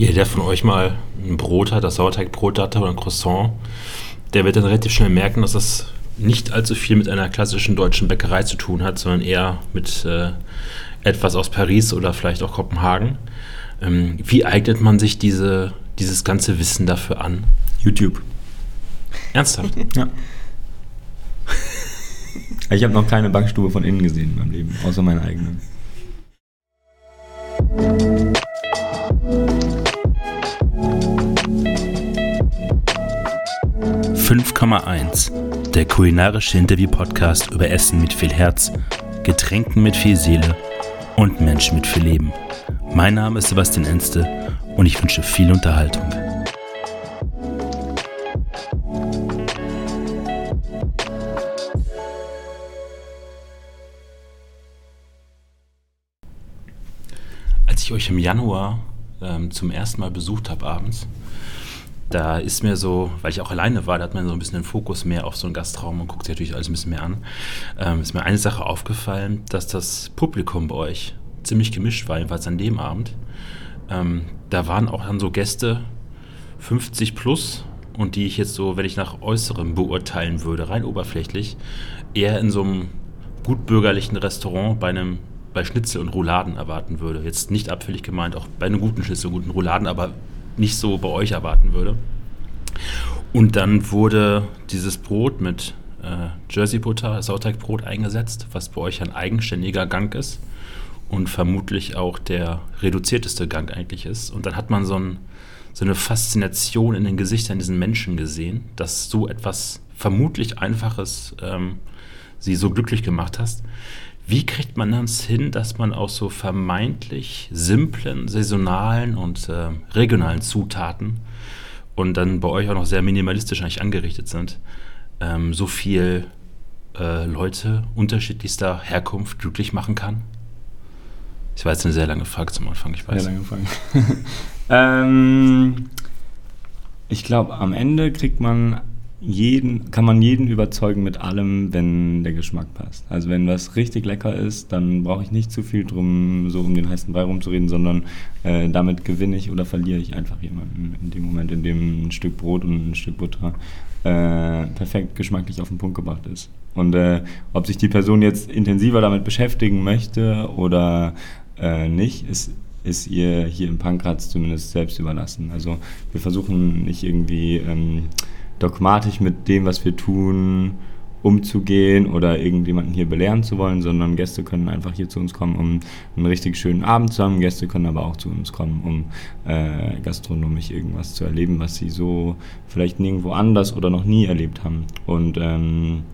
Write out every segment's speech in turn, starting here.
Jeder, der von euch mal ein Brot hat, das Sauerteigbrot hatte oder ein Croissant, der wird dann relativ schnell merken, dass das nicht allzu viel mit einer klassischen deutschen Bäckerei zu tun hat, sondern eher mit äh, etwas aus Paris oder vielleicht auch Kopenhagen. Ähm, wie eignet man sich diese, dieses ganze Wissen dafür an? YouTube. Ernsthaft? Ja. Ich habe noch keine Backstube von innen gesehen in meinem Leben, außer meine eigene. 5,1. Der kulinarische Interview-Podcast über Essen mit viel Herz, Getränken mit viel Seele und Menschen mit viel Leben. Mein Name ist Sebastian Enste und ich wünsche viel Unterhaltung. Als ich euch im Januar ähm, zum ersten Mal besucht habe abends, da ist mir so, weil ich auch alleine war, da hat man so ein bisschen den Fokus mehr auf so einen Gastraum und guckt sich natürlich alles ein bisschen mehr an. Ähm, ist mir eine Sache aufgefallen, dass das Publikum bei euch ziemlich gemischt war, jedenfalls an dem Abend. Ähm, da waren auch dann so Gäste 50 plus und die ich jetzt so, wenn ich nach Äußerem beurteilen würde, rein oberflächlich, eher in so einem gutbürgerlichen Restaurant bei einem bei Schnitzel und Rouladen erwarten würde. Jetzt nicht abfällig gemeint, auch bei einem guten Schnitzel und guten Rouladen, aber nicht so bei euch erwarten würde. Und dann wurde dieses Brot mit äh, Jersey Butter, Sauerteigbrot eingesetzt, was bei euch ein eigenständiger Gang ist und vermutlich auch der reduzierteste Gang eigentlich ist. Und dann hat man so, ein, so eine Faszination in den Gesichtern diesen Menschen gesehen, dass so etwas vermutlich Einfaches ähm, sie so glücklich gemacht hast. Wie kriegt man das hin, dass man aus so vermeintlich simplen, saisonalen und äh, regionalen Zutaten und dann bei euch auch noch sehr minimalistisch eigentlich angerichtet sind, ähm, so viel äh, Leute unterschiedlichster Herkunft glücklich machen kann? War jetzt eine sehr lange Frage zum Anfang, ich weiß. Sehr lange Frage. ähm, ich glaube, am Ende kriegt man jeden, kann man jeden überzeugen mit allem, wenn der Geschmack passt. Also wenn was richtig lecker ist, dann brauche ich nicht zu viel drum, so um den heißen Brei rumzureden, sondern äh, damit gewinne ich oder verliere ich einfach jemanden in dem Moment, in dem ein Stück Brot und ein Stück Butter äh, perfekt geschmacklich auf den Punkt gebracht ist. Und äh, ob sich die Person jetzt intensiver damit beschäftigen möchte oder äh, nicht, ist ist ihr hier im Pankratz zumindest selbst überlassen. Also wir versuchen nicht irgendwie ähm, dogmatisch mit dem, was wir tun, umzugehen oder irgendjemanden hier belehren zu wollen, sondern Gäste können einfach hier zu uns kommen, um einen richtig schönen Abend zu haben. Gäste können aber auch zu uns kommen, um äh, gastronomisch irgendwas zu erleben, was sie so vielleicht nirgendwo anders oder noch nie erlebt haben. Und ähm,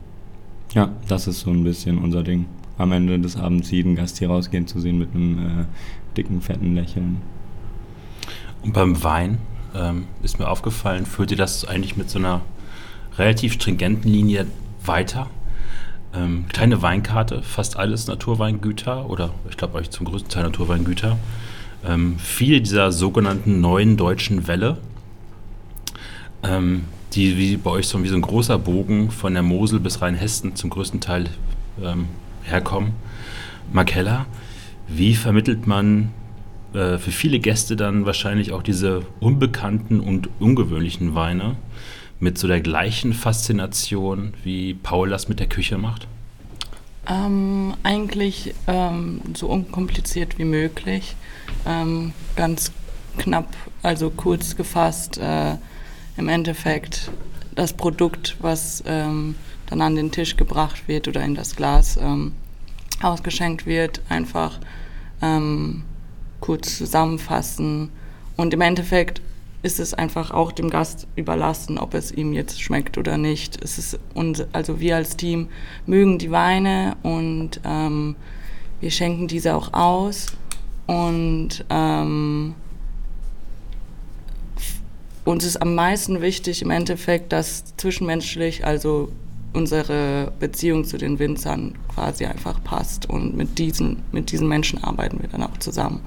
ja, das ist so ein bisschen unser Ding. Am Ende des Abends jeden Gast hier rausgehen zu sehen mit einem äh, dicken, fetten Lächeln. Und beim Wein? Ähm, ist mir aufgefallen, führt ihr das eigentlich mit so einer relativ stringenten Linie weiter? Ähm, kleine Weinkarte, fast alles Naturweingüter oder ich glaube euch zum größten Teil Naturweingüter. Ähm, viele dieser sogenannten neuen deutschen Welle, ähm, die wie bei euch so wie so ein großer Bogen von der Mosel bis Rheinhessen zum größten Teil ähm, herkommen. Markella, wie vermittelt man äh, für viele Gäste dann wahrscheinlich auch diese unbekannten und ungewöhnlichen Weine mit so der gleichen Faszination, wie Paul das mit der Küche macht? Ähm, eigentlich ähm, so unkompliziert wie möglich. Ähm, ganz knapp, also kurz gefasst, äh, im Endeffekt das Produkt, was ähm, dann an den Tisch gebracht wird oder in das Glas ähm, ausgeschenkt wird, einfach ähm, kurz zusammenfassen. Und im Endeffekt ist es einfach auch dem Gast überlassen, ob es ihm jetzt schmeckt oder nicht. Es ist uns, also wir als Team mögen die Weine und ähm, wir schenken diese auch aus. Und ähm, uns ist am meisten wichtig im Endeffekt, dass zwischenmenschlich, also unsere Beziehung zu den Winzern quasi einfach passt. Und mit diesen, mit diesen Menschen arbeiten wir dann auch zusammen.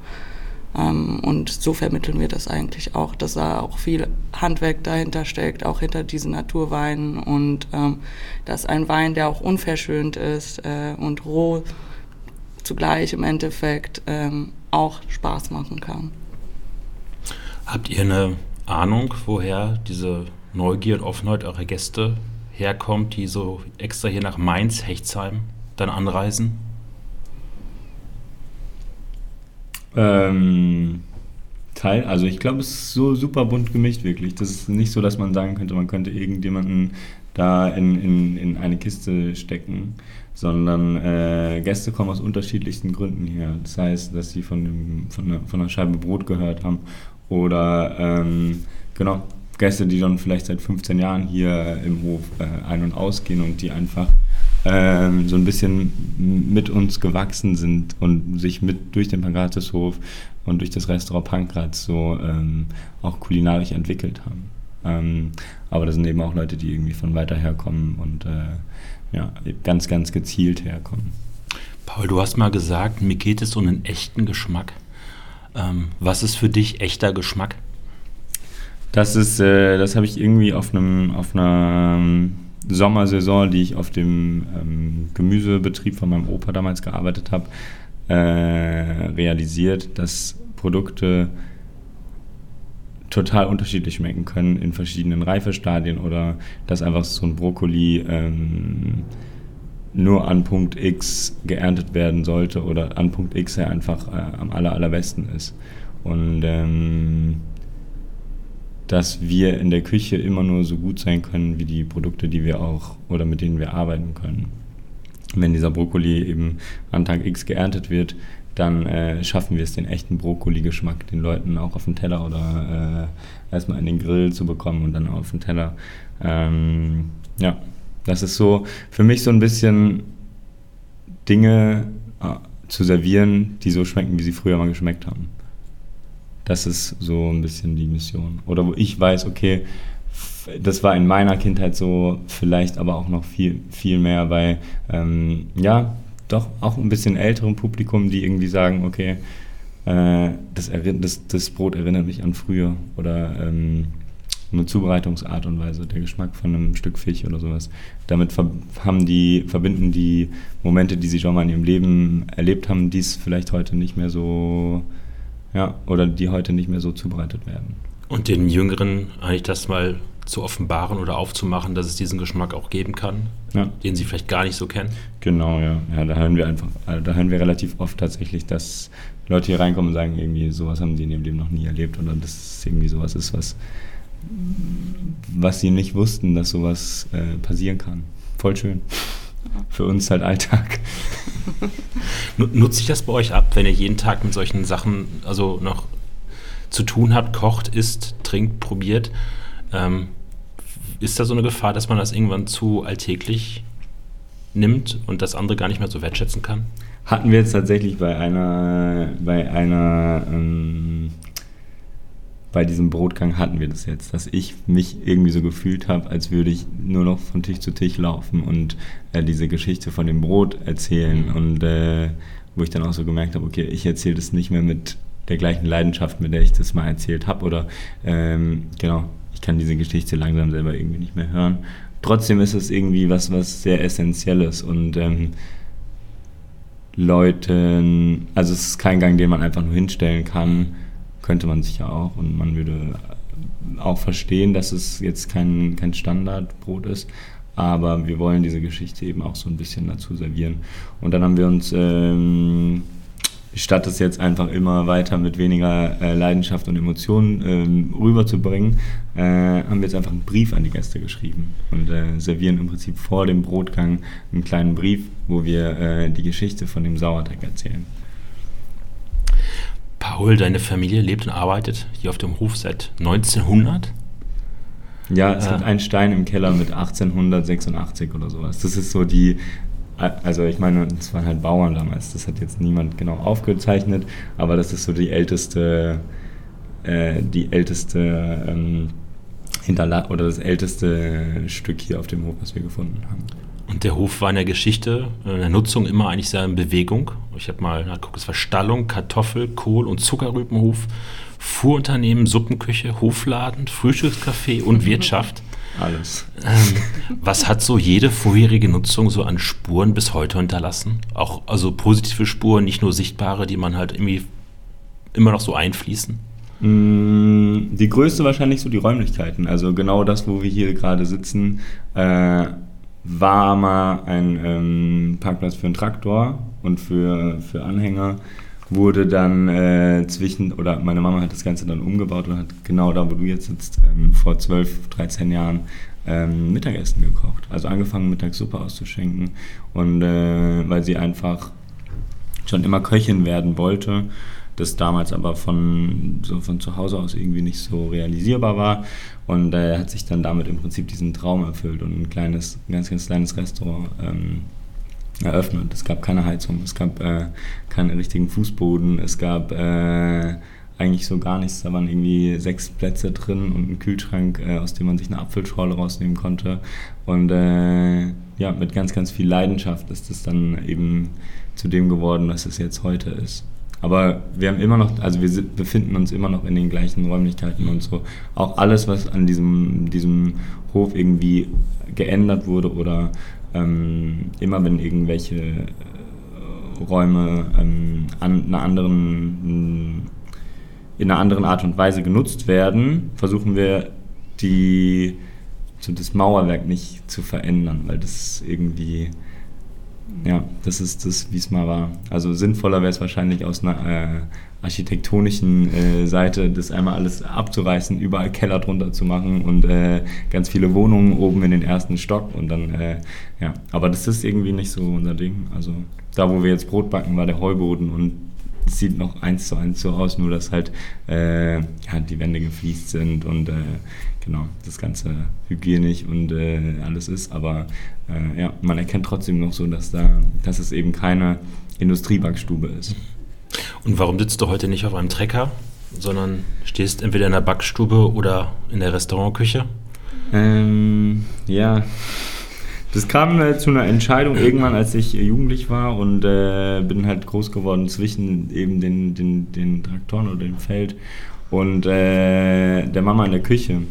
Ähm, und so vermitteln wir das eigentlich auch, dass da auch viel Handwerk dahinter steckt, auch hinter diesen Naturweinen. Und ähm, dass ein Wein, der auch unverschönt ist äh, und roh zugleich im Endeffekt ähm, auch Spaß machen kann. Habt ihr eine Ahnung, woher diese Neugier und Offenheit eurer Gäste herkommt, die so extra hier nach Mainz, Hechtsheim dann anreisen? Ähm, Teil, also ich glaube, es ist so super bunt gemischt wirklich. Das ist nicht so, dass man sagen könnte, man könnte irgendjemanden da in, in, in eine Kiste stecken, sondern äh, Gäste kommen aus unterschiedlichsten Gründen her. Das heißt, dass sie von, dem, von, einer, von einer Scheibe Brot gehört haben oder ähm, genau, Gäste, die schon vielleicht seit 15 Jahren hier im Hof äh, ein- und ausgehen und die einfach ähm, so ein bisschen mit uns gewachsen sind und sich mit durch den Pankratishof und durch das Restaurant Pankratz so ähm, auch kulinarisch entwickelt haben. Ähm, aber das sind eben auch Leute, die irgendwie von weiter herkommen und äh, ja, ganz, ganz gezielt herkommen. Paul, du hast mal gesagt, mir geht es um einen echten Geschmack. Ähm, was ist für dich echter Geschmack? Das ist, äh, das habe ich irgendwie auf einem, auf einer ähm, Sommersaison, die ich auf dem ähm, Gemüsebetrieb von meinem Opa damals gearbeitet habe, äh, realisiert, dass Produkte total unterschiedlich schmecken können in verschiedenen Reifestadien oder dass einfach so ein Brokkoli ähm, nur an Punkt X geerntet werden sollte oder an Punkt X er einfach äh, am aller, allerbesten ist. Und ähm, dass wir in der Küche immer nur so gut sein können wie die Produkte, die wir auch oder mit denen wir arbeiten können. Wenn dieser Brokkoli eben an Tag X geerntet wird, dann äh, schaffen wir es, den echten Brokkoli-Geschmack den Leuten auch auf den Teller oder äh, erstmal in den Grill zu bekommen und dann auf den Teller. Ähm, ja, das ist so für mich so ein bisschen Dinge äh, zu servieren, die so schmecken, wie sie früher mal geschmeckt haben. Das ist so ein bisschen die Mission. Oder wo ich weiß, okay, das war in meiner Kindheit so, vielleicht aber auch noch viel, viel mehr bei, ähm, ja, doch auch ein bisschen älterem Publikum, die irgendwie sagen, okay, äh, das, das, das, Brot erinnert mich an früher oder ähm, eine Zubereitungsart und Weise, der Geschmack von einem Stück Fisch oder sowas. Damit haben die, verbinden die Momente, die sie schon mal in ihrem Leben erlebt haben, dies vielleicht heute nicht mehr so, ja, oder die heute nicht mehr so zubereitet werden. Und den Jüngeren eigentlich das mal zu offenbaren oder aufzumachen, dass es diesen Geschmack auch geben kann, ja. den sie vielleicht gar nicht so kennen. Genau, ja. ja. Da hören wir einfach, also da hören wir relativ oft tatsächlich, dass Leute hier reinkommen und sagen, irgendwie sowas haben sie in ihrem Leben noch nie erlebt oder dass es irgendwie sowas ist, was, was sie nicht wussten, dass sowas äh, passieren kann. Voll schön. Für uns halt Alltag. Nutze ich das bei euch ab, wenn ihr jeden Tag mit solchen Sachen also noch zu tun habt, kocht, isst, trinkt, probiert? Ähm, ist da so eine Gefahr, dass man das irgendwann zu alltäglich nimmt und das andere gar nicht mehr so wertschätzen kann? Hatten wir jetzt tatsächlich bei einer, bei einer, ähm, bei diesem Brotgang hatten wir das jetzt, dass ich mich irgendwie so gefühlt habe, als würde ich nur noch von Tisch zu Tisch laufen und äh, diese Geschichte von dem Brot erzählen mhm. und äh, wo ich dann auch so gemerkt habe, okay, ich erzähle das nicht mehr mit der gleichen Leidenschaft, mit der ich das mal erzählt habe oder ähm, genau, ich kann diese Geschichte langsam selber irgendwie nicht mehr hören. Trotzdem ist es irgendwie was, was sehr Essentielles und ähm, Leuten, also es ist kein Gang, den man einfach nur hinstellen kann, könnte man sicher auch und man würde auch verstehen, dass es jetzt kein, kein Standardbrot ist, aber wir wollen diese Geschichte eben auch so ein bisschen dazu servieren. Und dann haben wir uns ähm, statt es jetzt einfach immer weiter mit weniger äh, Leidenschaft und Emotionen ähm, rüberzubringen, äh, haben wir jetzt einfach einen Brief an die Gäste geschrieben und äh, servieren im Prinzip vor dem Brotgang einen kleinen Brief, wo wir äh, die Geschichte von dem Sauerteig erzählen. Paul, deine Familie lebt und arbeitet hier auf dem Hof seit 1900? Ja, es gibt einen Stein im Keller mit 1886 oder sowas. Das ist so die also ich meine, es waren halt Bauern damals, das hat jetzt niemand genau aufgezeichnet, aber das ist so die älteste, äh, die älteste ähm, Hinterla oder das älteste Stück hier auf dem Hof, was wir gefunden haben. Und der Hof war in der Geschichte, in der Nutzung immer eigentlich sehr in Bewegung. Ich habe mal nachgeguckt, es war Stallung, Kartoffel, Kohl- und Zuckerrübenhof, Fuhrunternehmen, Suppenküche, Hofladen, Frühstückscafé und Wirtschaft. Alles. Ähm, was hat so jede vorherige Nutzung so an Spuren bis heute hinterlassen? Auch also positive Spuren, nicht nur sichtbare, die man halt irgendwie immer noch so einfließen? Mm, die größte wahrscheinlich so die Räumlichkeiten. Also genau das, wo wir hier gerade sitzen, äh, war mal ein ähm, Parkplatz für einen Traktor und für, für Anhänger. Wurde dann äh, zwischen, oder meine Mama hat das Ganze dann umgebaut und hat genau da, wo du jetzt sitzt, ähm, vor 12, 13 Jahren ähm, Mittagessen gekocht. Also angefangen, Mittagssuppe auszuschenken. Und äh, weil sie einfach schon immer Köchin werden wollte, das damals aber von, so von zu Hause aus irgendwie nicht so realisierbar war. Und er hat sich dann damit im Prinzip diesen Traum erfüllt und ein kleines, ein ganz, ganz kleines Restaurant ähm, eröffnet. Es gab keine Heizung, es gab äh, keinen richtigen Fußboden, es gab äh, eigentlich so gar nichts. Da waren irgendwie sechs Plätze drin und ein Kühlschrank, äh, aus dem man sich eine Apfelschorle rausnehmen konnte. Und äh, ja, mit ganz, ganz viel Leidenschaft ist es dann eben zu dem geworden, was es jetzt heute ist. Aber wir haben immer noch, also wir befinden uns immer noch in den gleichen Räumlichkeiten und so. Auch alles, was an diesem, diesem Hof irgendwie geändert wurde oder ähm, immer wenn irgendwelche äh, Räume ähm, an einer anderen, in einer anderen Art und Weise genutzt werden, versuchen wir die, so das Mauerwerk nicht zu verändern, weil das irgendwie ja, das ist das, wie es mal war. Also sinnvoller wäre es wahrscheinlich aus einer äh, architektonischen äh, Seite, das einmal alles abzureißen, überall Keller drunter zu machen und äh, ganz viele Wohnungen oben in den ersten Stock und dann, äh, ja. Aber das ist irgendwie nicht so unser Ding. Also da, wo wir jetzt Brot backen, war der Heuboden und es sieht noch eins zu eins so aus, nur dass halt äh, ja, die Wände gefliest sind und äh, genau, das Ganze hygienisch und äh, alles ist. Aber äh, ja, man erkennt trotzdem noch so, dass, da, dass es eben keine Industriebackstube ist. Und warum sitzt du heute nicht auf einem Trecker, sondern stehst entweder in der Backstube oder in der Restaurantküche? Ähm, ja, das kam äh, zu einer Entscheidung irgendwann, als ich äh, jugendlich war und äh, bin halt groß geworden zwischen eben den, den, den Traktoren oder dem Feld und äh, der Mama in der Küche.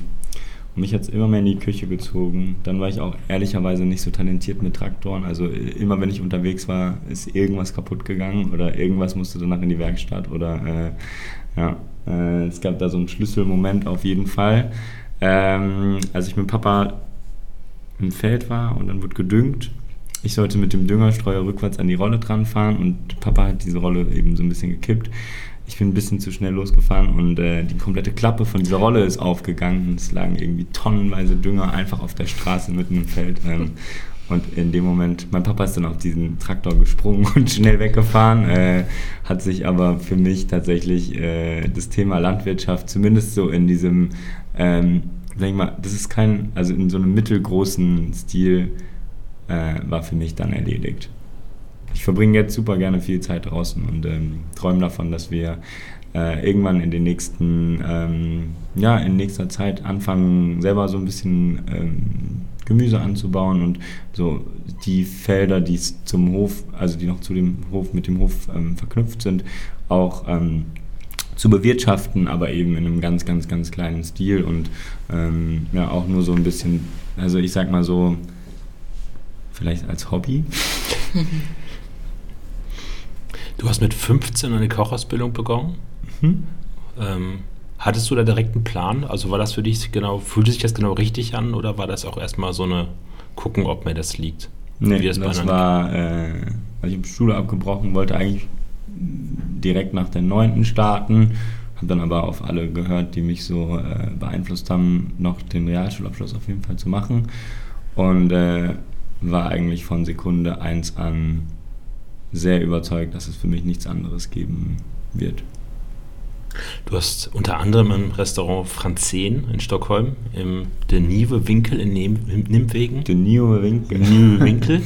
Mich hat es immer mehr in die Küche gezogen. Dann war ich auch ehrlicherweise nicht so talentiert mit Traktoren. Also äh, immer wenn ich unterwegs war, ist irgendwas kaputt gegangen oder irgendwas musste danach in die Werkstatt oder äh, ja, es gab da so einen Schlüsselmoment auf jeden Fall. Ähm, als ich mit Papa im Feld war und dann wurde gedüngt. Ich sollte mit dem Düngerstreuer rückwärts an die Rolle dran fahren und Papa hat diese Rolle eben so ein bisschen gekippt. Ich bin ein bisschen zu schnell losgefahren und äh, die komplette Klappe von dieser Rolle ist aufgegangen. Es lagen irgendwie tonnenweise Dünger einfach auf der Straße mitten im Feld. Ähm, und in dem Moment, mein Papa ist dann auf diesen Traktor gesprungen und schnell weggefahren, äh, hat sich aber für mich tatsächlich äh, das Thema Landwirtschaft zumindest so in diesem ähm, denke mal, das ist kein, also in so einem mittelgroßen Stil äh, war für mich dann erledigt. Ich verbringe jetzt super gerne viel Zeit draußen und ähm, träume davon, dass wir äh, irgendwann in den nächsten, ähm, ja, in nächster Zeit anfangen, selber so ein bisschen ähm, Gemüse anzubauen und so die Felder, die zum Hof, also die noch zu dem Hof, mit dem Hof ähm, verknüpft sind, auch ähm, zu bewirtschaften, aber eben in einem ganz, ganz, ganz kleinen Stil und ähm, ja, auch nur so ein bisschen, also ich sag mal so, vielleicht als Hobby. Du hast mit 15 eine Kochausbildung begonnen. Mhm. Ähm, hattest du da direkt einen Plan? Also war das für dich genau, fühlte sich das genau richtig an oder war das auch erstmal so eine gucken, ob mir das liegt? Nee, das, das war, äh, also ich habe Schule abgebrochen, wollte eigentlich direkt nach der 9. starten. Habe dann aber auf alle gehört, die mich so äh, beeinflusst haben, noch den Realschulabschluss auf jeden Fall zu machen. Und äh, war eigentlich von Sekunde 1 an sehr überzeugt, dass es für mich nichts anderes geben wird. Du hast unter anderem im Restaurant Franzen in Stockholm, im De Nieuwe Winkel in Nimwegen. De Winkel. Nieuwe Winkel.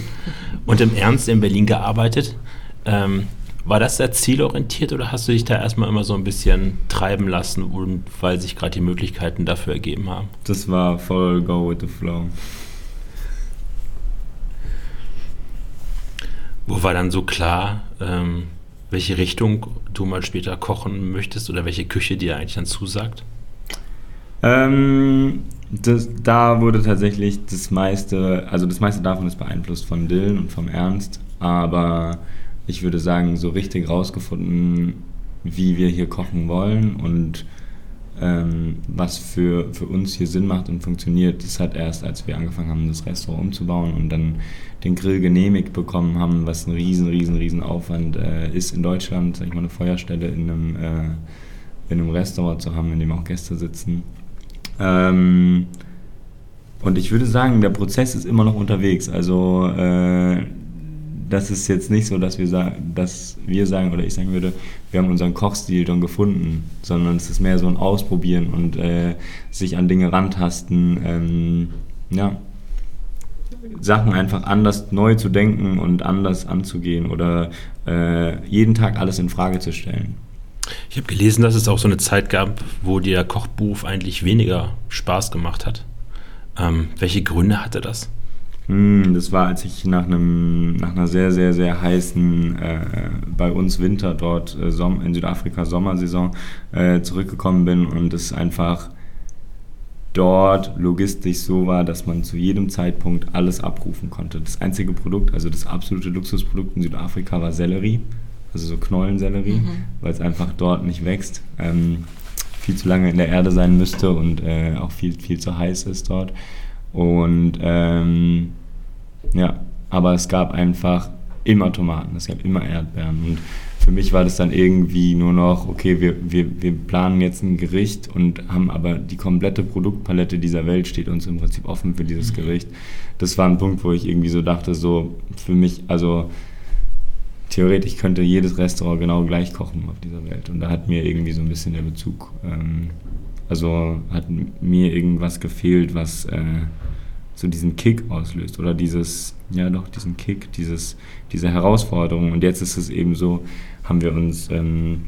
und im Ernst in Berlin gearbeitet. Ähm, war das sehr zielorientiert oder hast du dich da erstmal immer so ein bisschen treiben lassen, weil sich gerade die Möglichkeiten dafür ergeben haben? Das war voll go with the flow. Wo war dann so klar, ähm, welche Richtung du mal später kochen möchtest oder welche Küche dir eigentlich dann zusagt? Ähm, das, da wurde tatsächlich das meiste, also das meiste davon ist beeinflusst von Dylan und vom Ernst, aber ich würde sagen, so richtig rausgefunden, wie wir hier kochen wollen und ähm, was für, für uns hier Sinn macht und funktioniert, das hat erst, als wir angefangen haben, das Restaurant umzubauen und dann den Grill genehmigt bekommen haben, was ein riesen, riesen, riesen Aufwand äh, ist in Deutschland, sag ich mal, eine Feuerstelle in einem, äh, in einem Restaurant zu haben, in dem auch Gäste sitzen. Ähm, und ich würde sagen, der Prozess ist immer noch unterwegs. Also äh, das ist jetzt nicht so, dass wir, sagen, dass wir sagen oder ich sagen würde, wir haben unseren Kochstil schon gefunden, sondern es ist mehr so ein Ausprobieren und äh, sich an Dinge rantasten. Ähm, ja, Sachen einfach anders neu zu denken und anders anzugehen oder äh, jeden Tag alles in Frage zu stellen. Ich habe gelesen, dass es auch so eine Zeit gab, wo der Kochberuf eigentlich weniger Spaß gemacht hat. Ähm, welche Gründe hatte das? Hm, das war, als ich nach, einem, nach einer sehr, sehr, sehr heißen, äh, bei uns Winter dort äh, in Südafrika Sommersaison äh, zurückgekommen bin und es einfach dort logistisch so war, dass man zu jedem Zeitpunkt alles abrufen konnte. Das einzige Produkt, also das absolute Luxusprodukt in Südafrika war Sellerie, also so Knollensellerie, mhm. weil es einfach dort nicht wächst. Ähm, viel zu lange in der Erde sein müsste und äh, auch viel, viel zu heiß ist dort. Und ähm, ja, aber es gab einfach immer Tomaten, es gab immer Erdbeeren. Und für mich war das dann irgendwie nur noch, okay, wir, wir, wir planen jetzt ein Gericht und haben aber die komplette Produktpalette dieser Welt steht uns im Prinzip offen für dieses mhm. Gericht. Das war ein Punkt, wo ich irgendwie so dachte, so für mich, also theoretisch könnte jedes Restaurant genau gleich kochen auf dieser Welt. Und da hat mir irgendwie so ein bisschen der Bezug, ähm, also hat mir irgendwas gefehlt, was äh, so diesen Kick auslöst oder dieses, ja doch, diesen Kick, dieses, diese Herausforderung. Und jetzt ist es eben so, haben wir uns ähm,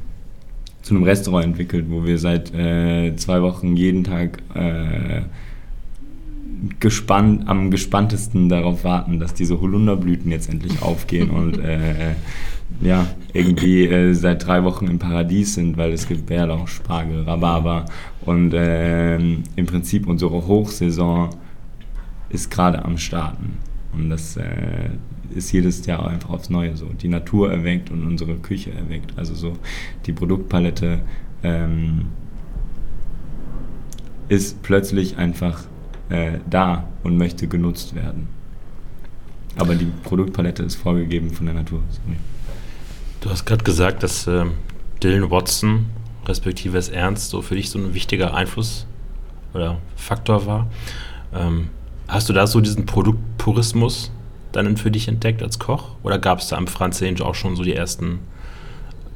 zu einem Restaurant entwickelt, wo wir seit äh, zwei Wochen jeden Tag äh, gespannt, am gespanntesten darauf warten, dass diese Holunderblüten jetzt endlich aufgehen und äh, ja, irgendwie äh, seit drei Wochen im Paradies sind, weil es gibt Bärlauch, Spargel, Rhabarber und äh, im Prinzip unsere Hochsaison ist gerade am Starten. Und das äh, ist jedes Jahr einfach aufs Neue so. Die Natur erweckt und unsere Küche erweckt. Also so die Produktpalette ähm, ist plötzlich einfach äh, da und möchte genutzt werden. Aber die Produktpalette ist vorgegeben von der Natur. Sorry. Du hast gerade gesagt, dass äh, Dylan Watson, respektive es Ernst, so für dich so ein wichtiger Einfluss oder Faktor war. Ähm, Hast du da so diesen Produktpurismus dann für dich entdeckt als Koch? Oder gab es da am Franz Ange auch schon so die ersten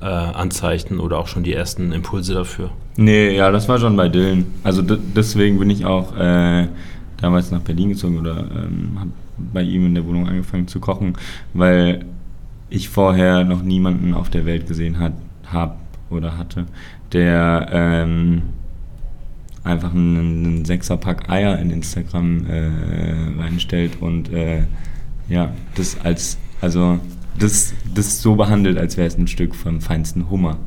äh, Anzeichen oder auch schon die ersten Impulse dafür? Nee, ja, das war schon bei Dylan. Also deswegen bin ich auch äh, damals nach Berlin gezogen oder ähm, habe bei ihm in der Wohnung angefangen zu kochen, weil ich vorher noch niemanden auf der Welt gesehen habe oder hatte, der ähm, einfach einen, einen Sechserpack Eier in Instagram äh, reinstellt und äh, ja, das als, also das, das so behandelt, als wäre es ein Stück vom feinsten Hummer.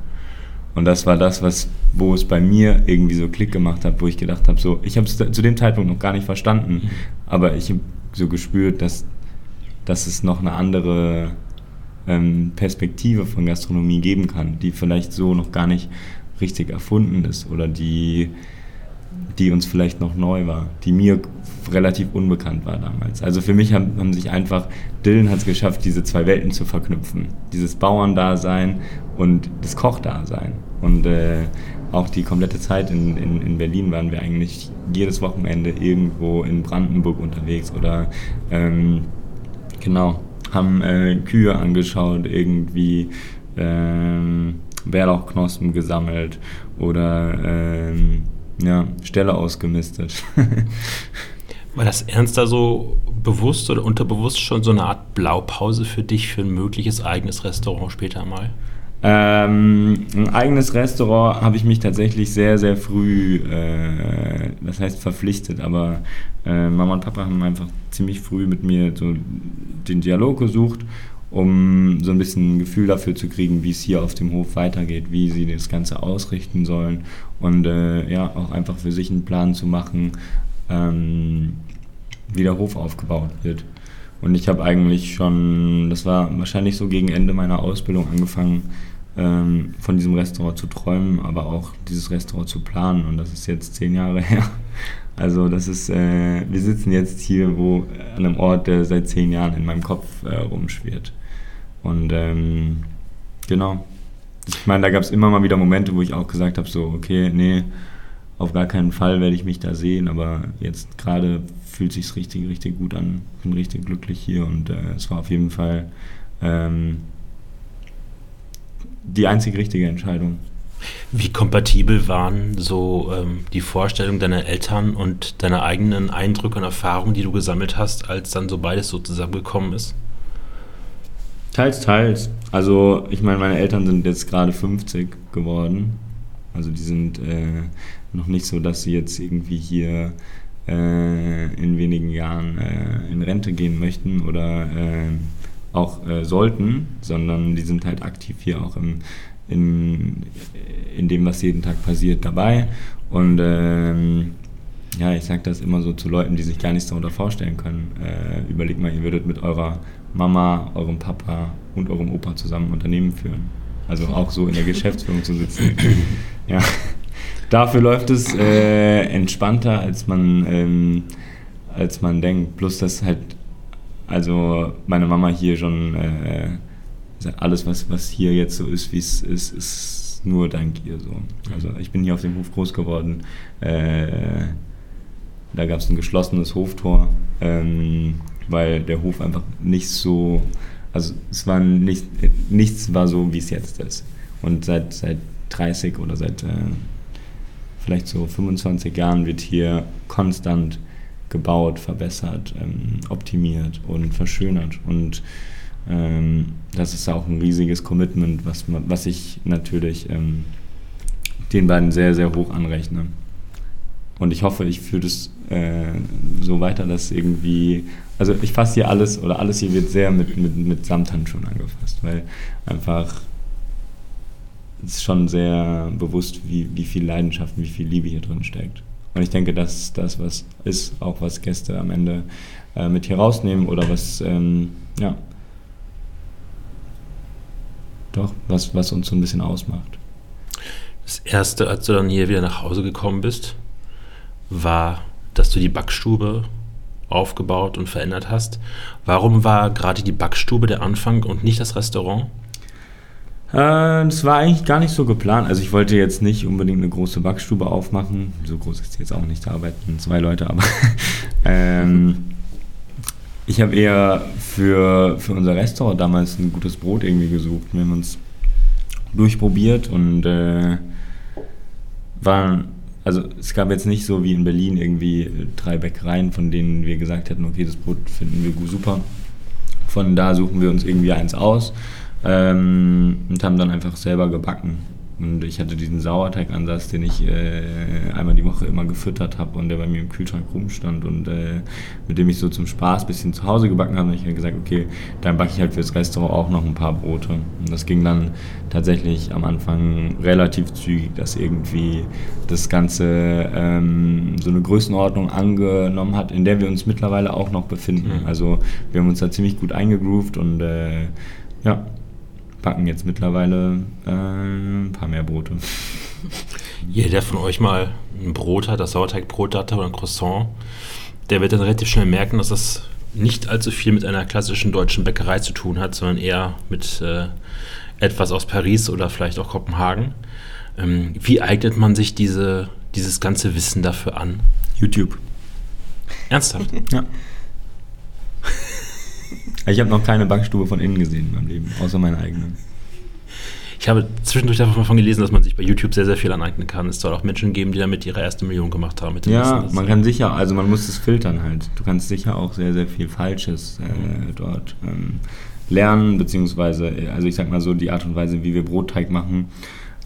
Und das war das, was, wo es bei mir irgendwie so Klick gemacht hat, wo ich gedacht habe, so, ich habe es zu dem Zeitpunkt noch gar nicht verstanden, aber ich habe so gespürt, dass, dass es noch eine andere ähm, Perspektive von Gastronomie geben kann, die vielleicht so noch gar nicht richtig erfunden ist oder die die uns vielleicht noch neu war, die mir relativ unbekannt war damals. Also für mich haben, haben sich einfach, Dylan hat es geschafft, diese zwei Welten zu verknüpfen. Dieses Bauerndasein und das Kochdasein. Und äh, auch die komplette Zeit in, in, in Berlin waren wir eigentlich jedes Wochenende irgendwo in Brandenburg unterwegs oder ähm, genau, haben äh, Kühe angeschaut, irgendwie ähm, Bärlauchknospen gesammelt oder ähm, ja, Stelle ausgemistet. War das ernster so bewusst oder unterbewusst schon so eine Art Blaupause für dich für ein mögliches eigenes Restaurant später mal? Ähm, ein eigenes Restaurant habe ich mich tatsächlich sehr, sehr früh, äh, das heißt verpflichtet, aber äh, Mama und Papa haben einfach ziemlich früh mit mir so den Dialog gesucht um so ein bisschen ein Gefühl dafür zu kriegen, wie es hier auf dem Hof weitergeht, wie sie das Ganze ausrichten sollen und äh, ja, auch einfach für sich einen Plan zu machen, ähm, wie der Hof aufgebaut wird. Und ich habe eigentlich schon, das war wahrscheinlich so gegen Ende meiner Ausbildung angefangen, ähm, von diesem Restaurant zu träumen, aber auch dieses Restaurant zu planen. Und das ist jetzt zehn Jahre her. Also das ist, äh, wir sitzen jetzt hier wo an einem Ort, der seit zehn Jahren in meinem Kopf äh, rumschwirrt. Und ähm, genau. Ich meine, da gab es immer mal wieder Momente, wo ich auch gesagt habe, so, okay, nee, auf gar keinen Fall werde ich mich da sehen, aber jetzt gerade fühlt sich richtig, richtig gut an. Bin richtig glücklich hier und äh, es war auf jeden Fall ähm, die einzig richtige Entscheidung. Wie kompatibel waren so ähm, die Vorstellungen deiner Eltern und deine eigenen Eindrücke und Erfahrungen, die du gesammelt hast, als dann so beides so zusammengekommen ist? Teils, teils. Also ich meine, meine Eltern sind jetzt gerade 50 geworden. Also die sind äh, noch nicht so, dass sie jetzt irgendwie hier äh, in wenigen Jahren äh, in Rente gehen möchten oder äh, auch äh, sollten, sondern die sind halt aktiv hier auch im, in, in dem, was jeden Tag passiert, dabei. Und ähm, ja, ich sage das immer so zu Leuten, die sich gar nichts darunter vorstellen können. Äh, überlegt mal, ihr würdet mit eurer Mama, eurem Papa und eurem Opa zusammen Unternehmen führen. Also auch so in der Geschäftsführung zu sitzen. Ja. Dafür läuft es äh, entspannter, als man, ähm, als man denkt. Plus, dass halt, also meine Mama hier schon, äh, alles, was, was hier jetzt so ist, wie es ist, ist nur dank ihr so. Also ich bin hier auf dem Hof groß geworden. Äh, da gab es ein geschlossenes Hoftor, ähm, weil der Hof einfach nicht so, also es war nicht, nichts war so, wie es jetzt ist. Und seit, seit 30 oder seit äh, vielleicht so 25 Jahren wird hier konstant gebaut, verbessert, ähm, optimiert und verschönert. Und ähm, das ist auch ein riesiges Commitment, was, was ich natürlich ähm, den beiden sehr, sehr hoch anrechne. Und ich hoffe, ich führe das äh, so weiter, dass irgendwie, also ich fasse hier alles oder alles hier wird sehr mit, mit, mit Samthandschuhen angefasst, weil einfach es ist schon sehr bewusst, wie, wie viel Leidenschaft, wie viel Liebe hier drin steckt. Und ich denke, dass das was ist, auch was Gäste am Ende äh, mit hier rausnehmen oder was, ähm, ja, doch, was, was uns so ein bisschen ausmacht. Das erste, als du dann hier wieder nach Hause gekommen bist, war, dass du die Backstube aufgebaut und verändert hast. Warum war gerade die Backstube der Anfang und nicht das Restaurant? Äh, war eigentlich gar nicht so geplant. Also ich wollte jetzt nicht unbedingt eine große Backstube aufmachen. So groß ist sie jetzt auch nicht, da arbeiten zwei Leute, aber ähm, ich habe eher für, für unser Restaurant damals ein gutes Brot irgendwie gesucht. Wir haben uns durchprobiert und äh, waren, also es gab jetzt nicht so wie in Berlin irgendwie drei Bäckereien, von denen wir gesagt hätten, okay, das Brot finden wir super. Von da suchen wir uns irgendwie eins aus ähm, und haben dann einfach selber gebacken. Und ich hatte diesen Sauerteigansatz, den ich äh, einmal die Woche immer gefüttert habe und der bei mir im Kühlschrank rumstand und äh, mit dem ich so zum Spaß ein bisschen zu Hause gebacken habe. Und ich habe gesagt, okay, dann backe ich halt fürs Restaurant auch noch ein paar Brote. Und das ging dann tatsächlich am Anfang relativ zügig, dass irgendwie das Ganze ähm, so eine Größenordnung angenommen hat, in der wir uns mittlerweile auch noch befinden. Mhm. Also wir haben uns da ziemlich gut eingegroovt und äh, ja, backen jetzt mittlerweile äh, ein paar mehr Brote. Jeder, der von euch mal ein Brot hat, das Sauerteigbrot hatte oder ein Croissant, der wird dann relativ schnell merken, dass das nicht allzu viel mit einer klassischen deutschen Bäckerei zu tun hat, sondern eher mit äh, etwas aus Paris oder vielleicht auch Kopenhagen. Ähm, wie eignet man sich diese, dieses ganze Wissen dafür an? YouTube. Ernsthaft? ja. Ich habe noch keine Backstube von innen gesehen in meinem Leben, außer meine eigene. Ich habe zwischendurch davon gelesen, dass man sich bei YouTube sehr, sehr viel aneignen kann. Es soll auch Menschen geben, die damit ihre erste Million gemacht haben. ja, man kann sicher, also man muss es filtern halt. Du kannst sicher auch sehr, sehr viel Falsches äh, dort ähm, lernen, beziehungsweise, also ich sag mal so, die Art und Weise, wie wir Brotteig machen,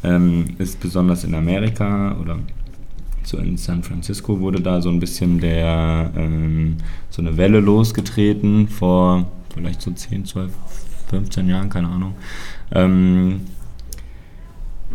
ähm, ist besonders in Amerika oder so in San Francisco wurde da so ein bisschen der, ähm, so eine Welle losgetreten vor vielleicht so 10, 12, 15 Jahren, keine Ahnung. Ähm,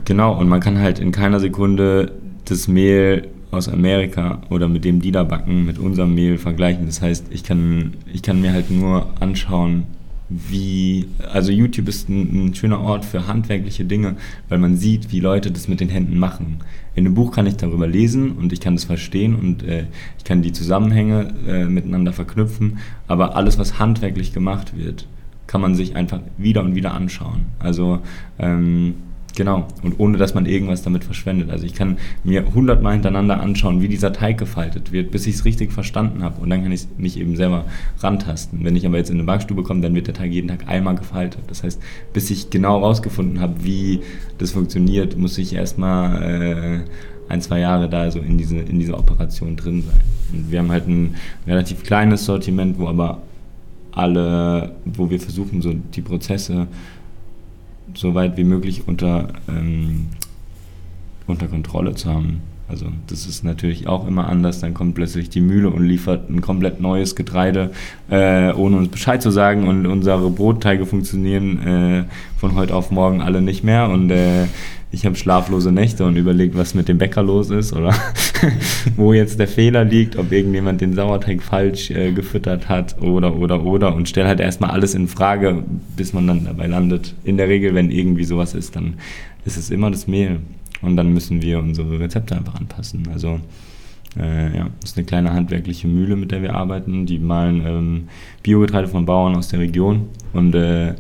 genau, und man kann halt in keiner Sekunde das Mehl aus Amerika oder mit dem die da backen, mit unserem Mehl vergleichen. Das heißt, ich kann, ich kann mir halt nur anschauen, wie, also YouTube ist ein, ein, schöner Ort für handwerkliche Dinge, weil man sieht, wie Leute das mit den Händen machen. In einem Buch kann ich darüber lesen und ich kann das verstehen und äh, ich kann die Zusammenhänge äh, miteinander verknüpfen, aber alles, was handwerklich gemacht wird, kann man sich einfach wieder und wieder anschauen. Also ähm, Genau, und ohne dass man irgendwas damit verschwendet. Also ich kann mir hundertmal hintereinander anschauen, wie dieser Teig gefaltet wird, bis ich es richtig verstanden habe. Und dann kann ich mich eben selber rantasten. Wenn ich aber jetzt in eine Backstube komme, dann wird der Teig jeden Tag einmal gefaltet. Das heißt, bis ich genau rausgefunden habe, wie das funktioniert, muss ich erstmal äh, ein, zwei Jahre da so in diese, in diese Operation drin sein. Und wir haben halt ein relativ kleines Sortiment, wo aber alle, wo wir versuchen, so die Prozesse so weit wie möglich unter, ähm, unter Kontrolle zu haben. Also das ist natürlich auch immer anders. Dann kommt plötzlich die Mühle und liefert ein komplett neues Getreide, äh, ohne uns Bescheid zu sagen. Und unsere Brotteige funktionieren äh, von heute auf morgen alle nicht mehr. Und äh, ich habe schlaflose Nächte und überlegt, was mit dem Bäcker los ist oder wo jetzt der Fehler liegt, ob irgendjemand den Sauerteig falsch äh, gefüttert hat oder oder oder und stelle halt erstmal alles in Frage, bis man dann dabei landet. In der Regel, wenn irgendwie sowas ist, dann ist es immer das Mehl und dann müssen wir unsere Rezepte einfach anpassen. Also äh, ja, das ist eine kleine handwerkliche Mühle, mit der wir arbeiten. Die malen ähm, Biogetreide von Bauern aus der Region und äh,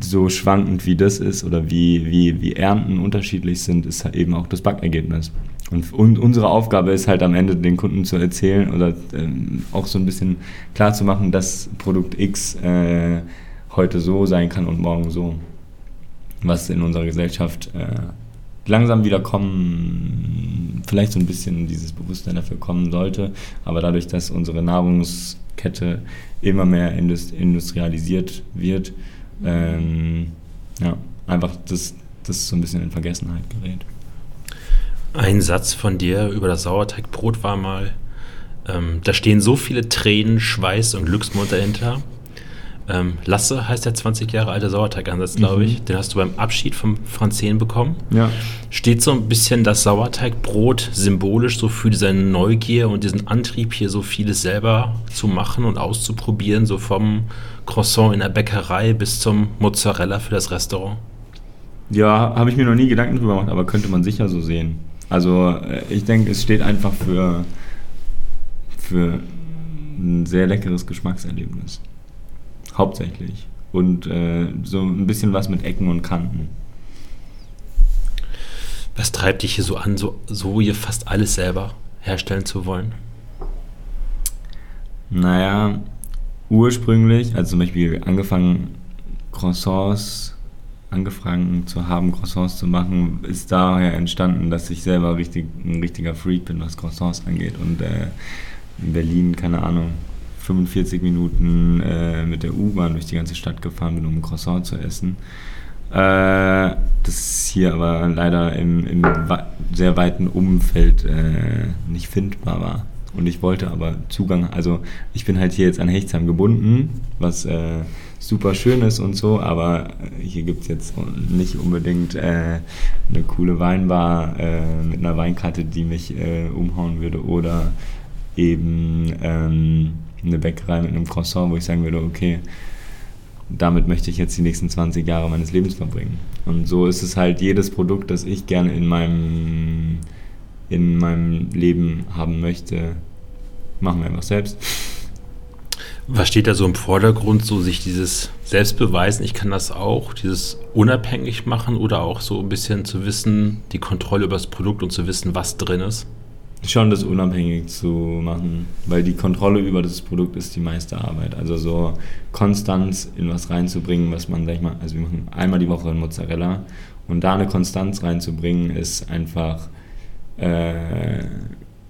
so schwankend wie das ist oder wie, wie, wie Ernten unterschiedlich sind, ist halt eben auch das Backergebnis. Und, und, unsere Aufgabe ist halt am Ende den Kunden zu erzählen oder ähm, auch so ein bisschen klar zu machen, dass Produkt X äh, heute so sein kann und morgen so. Was in unserer Gesellschaft äh, langsam wieder kommen, vielleicht so ein bisschen dieses Bewusstsein dafür kommen sollte, aber dadurch, dass unsere Nahrungskette immer mehr industrialisiert wird, ähm, ja, einfach das, das so ein bisschen in Vergessenheit gerät. Ein Satz von dir über das Sauerteigbrot war mal, ähm, da stehen so viele Tränen, Schweiß und Glücksmund dahinter. Ähm, Lasse heißt der 20 Jahre alte Sauerteigansatz, glaube mhm. ich. Den hast du beim Abschied vom Franzen bekommen. Ja. Steht so ein bisschen das Sauerteigbrot symbolisch so für diese Neugier und diesen Antrieb, hier so vieles selber zu machen und auszuprobieren, so vom Croissant in der Bäckerei bis zum Mozzarella für das Restaurant? Ja, habe ich mir noch nie Gedanken drüber gemacht, aber könnte man sicher so sehen. Also äh, ich denke, es steht einfach für, für ein sehr leckeres Geschmackserlebnis. Hauptsächlich. Und äh, so ein bisschen was mit Ecken und Kanten. Was treibt dich hier so an, so, so hier fast alles selber herstellen zu wollen? Naja, ursprünglich, also zum Beispiel angefangen Croissants, angefangen zu haben, Croissants zu machen, ist daher entstanden, dass ich selber richtig, ein richtiger Freak bin, was Croissants angeht. Und äh, in Berlin, keine Ahnung, 45 Minuten äh, mit der U-Bahn durch die ganze Stadt gefahren bin, um ein Croissant zu essen. Äh, das hier aber leider im, im sehr weiten Umfeld äh, nicht findbar war. Und ich wollte aber Zugang, also ich bin halt hier jetzt an Hechtsheim gebunden, was äh, super schön ist und so, aber hier gibt es jetzt nicht unbedingt äh, eine coole Weinbar äh, mit einer Weinkarte, die mich äh, umhauen würde oder eben ähm, eine Bäckerei mit einem Croissant, wo ich sagen würde, okay, damit möchte ich jetzt die nächsten 20 Jahre meines Lebens verbringen. Und so ist es halt jedes Produkt, das ich gerne in meinem in meinem Leben haben möchte, machen wir einfach selbst. Was steht da so im Vordergrund, so sich dieses Selbstbeweisen, ich kann das auch, dieses unabhängig machen oder auch so ein bisschen zu wissen, die Kontrolle über das Produkt und zu wissen, was drin ist? Schon das unabhängig zu machen, weil die Kontrolle über das Produkt ist die meiste Arbeit. Also so Konstanz in was reinzubringen, was man, sag ich mal, also wir machen einmal die Woche Mozzarella und da eine Konstanz reinzubringen, ist einfach äh,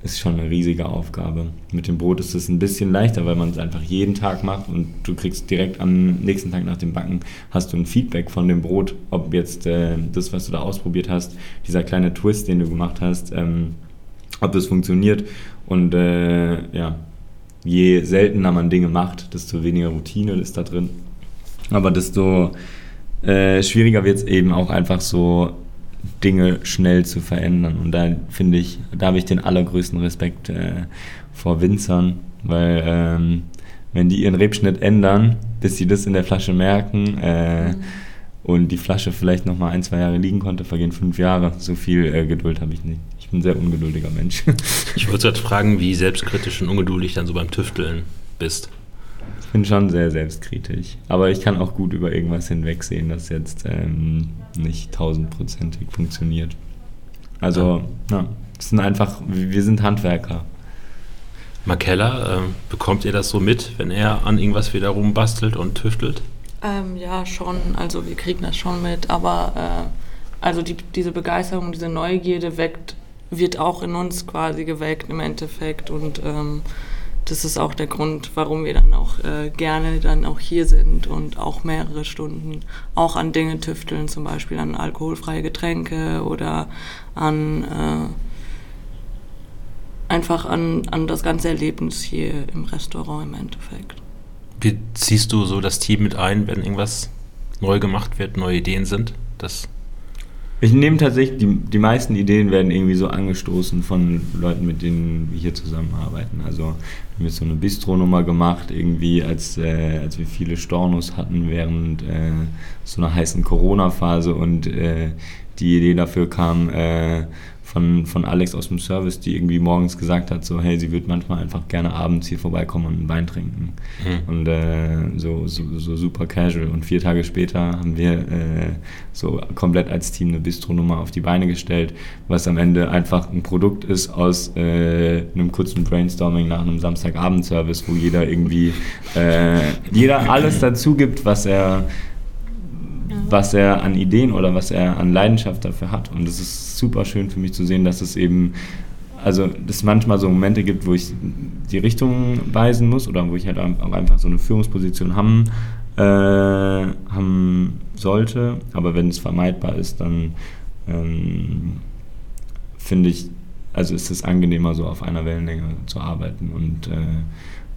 ist schon eine riesige Aufgabe. Mit dem Brot ist es ein bisschen leichter, weil man es einfach jeden Tag macht und du kriegst direkt am nächsten Tag nach dem Backen hast du ein Feedback von dem Brot, ob jetzt äh, das, was du da ausprobiert hast, dieser kleine Twist, den du gemacht hast, ähm, ob das funktioniert. Und äh, ja, je seltener man Dinge macht, desto weniger Routine ist da drin. Aber desto äh, schwieriger wird es eben auch einfach so Dinge schnell zu verändern. Und da finde ich, da habe ich den allergrößten Respekt äh, vor Winzern, weil ähm, wenn die ihren Rebschnitt ändern, bis sie das in der Flasche merken äh, mhm. und die Flasche vielleicht noch mal ein, zwei Jahre liegen konnte, vergehen fünf Jahre. So viel äh, Geduld habe ich nicht. Ein sehr ungeduldiger Mensch. ich wollte gerade fragen, wie selbstkritisch und ungeduldig dann so beim Tüfteln bist. Ich bin schon sehr selbstkritisch. Aber ich kann auch gut über irgendwas hinwegsehen, das jetzt ähm, nicht tausendprozentig funktioniert. Also, ja. ja, es sind einfach, wir sind Handwerker. Makella, äh, bekommt ihr das so mit, wenn er an irgendwas wieder rumbastelt und tüftelt? Ähm, ja, schon. Also wir kriegen das schon mit. Aber äh, also die, diese Begeisterung, diese Neugierde weckt, wird auch in uns quasi geweckt im Endeffekt. Und ähm, das ist auch der Grund, warum wir dann auch äh, gerne dann auch hier sind und auch mehrere Stunden auch an Dinge tüfteln, zum Beispiel an alkoholfreie Getränke oder an äh, einfach an, an das ganze Erlebnis hier im Restaurant im Endeffekt. Wie ziehst du so das Team mit ein, wenn irgendwas neu gemacht wird, neue Ideen sind? Das ich nehme tatsächlich, die, die meisten Ideen werden irgendwie so angestoßen von Leuten, mit denen wir hier zusammenarbeiten. Also wir haben jetzt so eine Bistro-Nummer gemacht, irgendwie, als, äh, als wir viele Stornos hatten während äh, so einer heißen Corona-Phase und äh, die Idee dafür kam, äh, von, von Alex aus dem Service, die irgendwie morgens gesagt hat, so hey, sie würde manchmal einfach gerne abends hier vorbeikommen und einen Wein trinken. Mhm. Und äh, so, so, so, super casual. Und vier Tage später haben wir äh, so komplett als Team eine Bistronummer auf die Beine gestellt, was am Ende einfach ein Produkt ist aus äh, einem kurzen Brainstorming nach einem Samstagabend-Service, wo jeder irgendwie äh, jeder alles dazu gibt, was er was er an Ideen oder was er an Leidenschaft dafür hat. Und es ist super schön für mich zu sehen, dass es eben, also dass es manchmal so Momente gibt, wo ich die Richtung weisen muss oder wo ich halt auch einfach so eine Führungsposition haben, äh, haben sollte. Aber wenn es vermeidbar ist, dann ähm, finde ich, also ist es angenehmer, so auf einer Wellenlänge zu arbeiten und äh,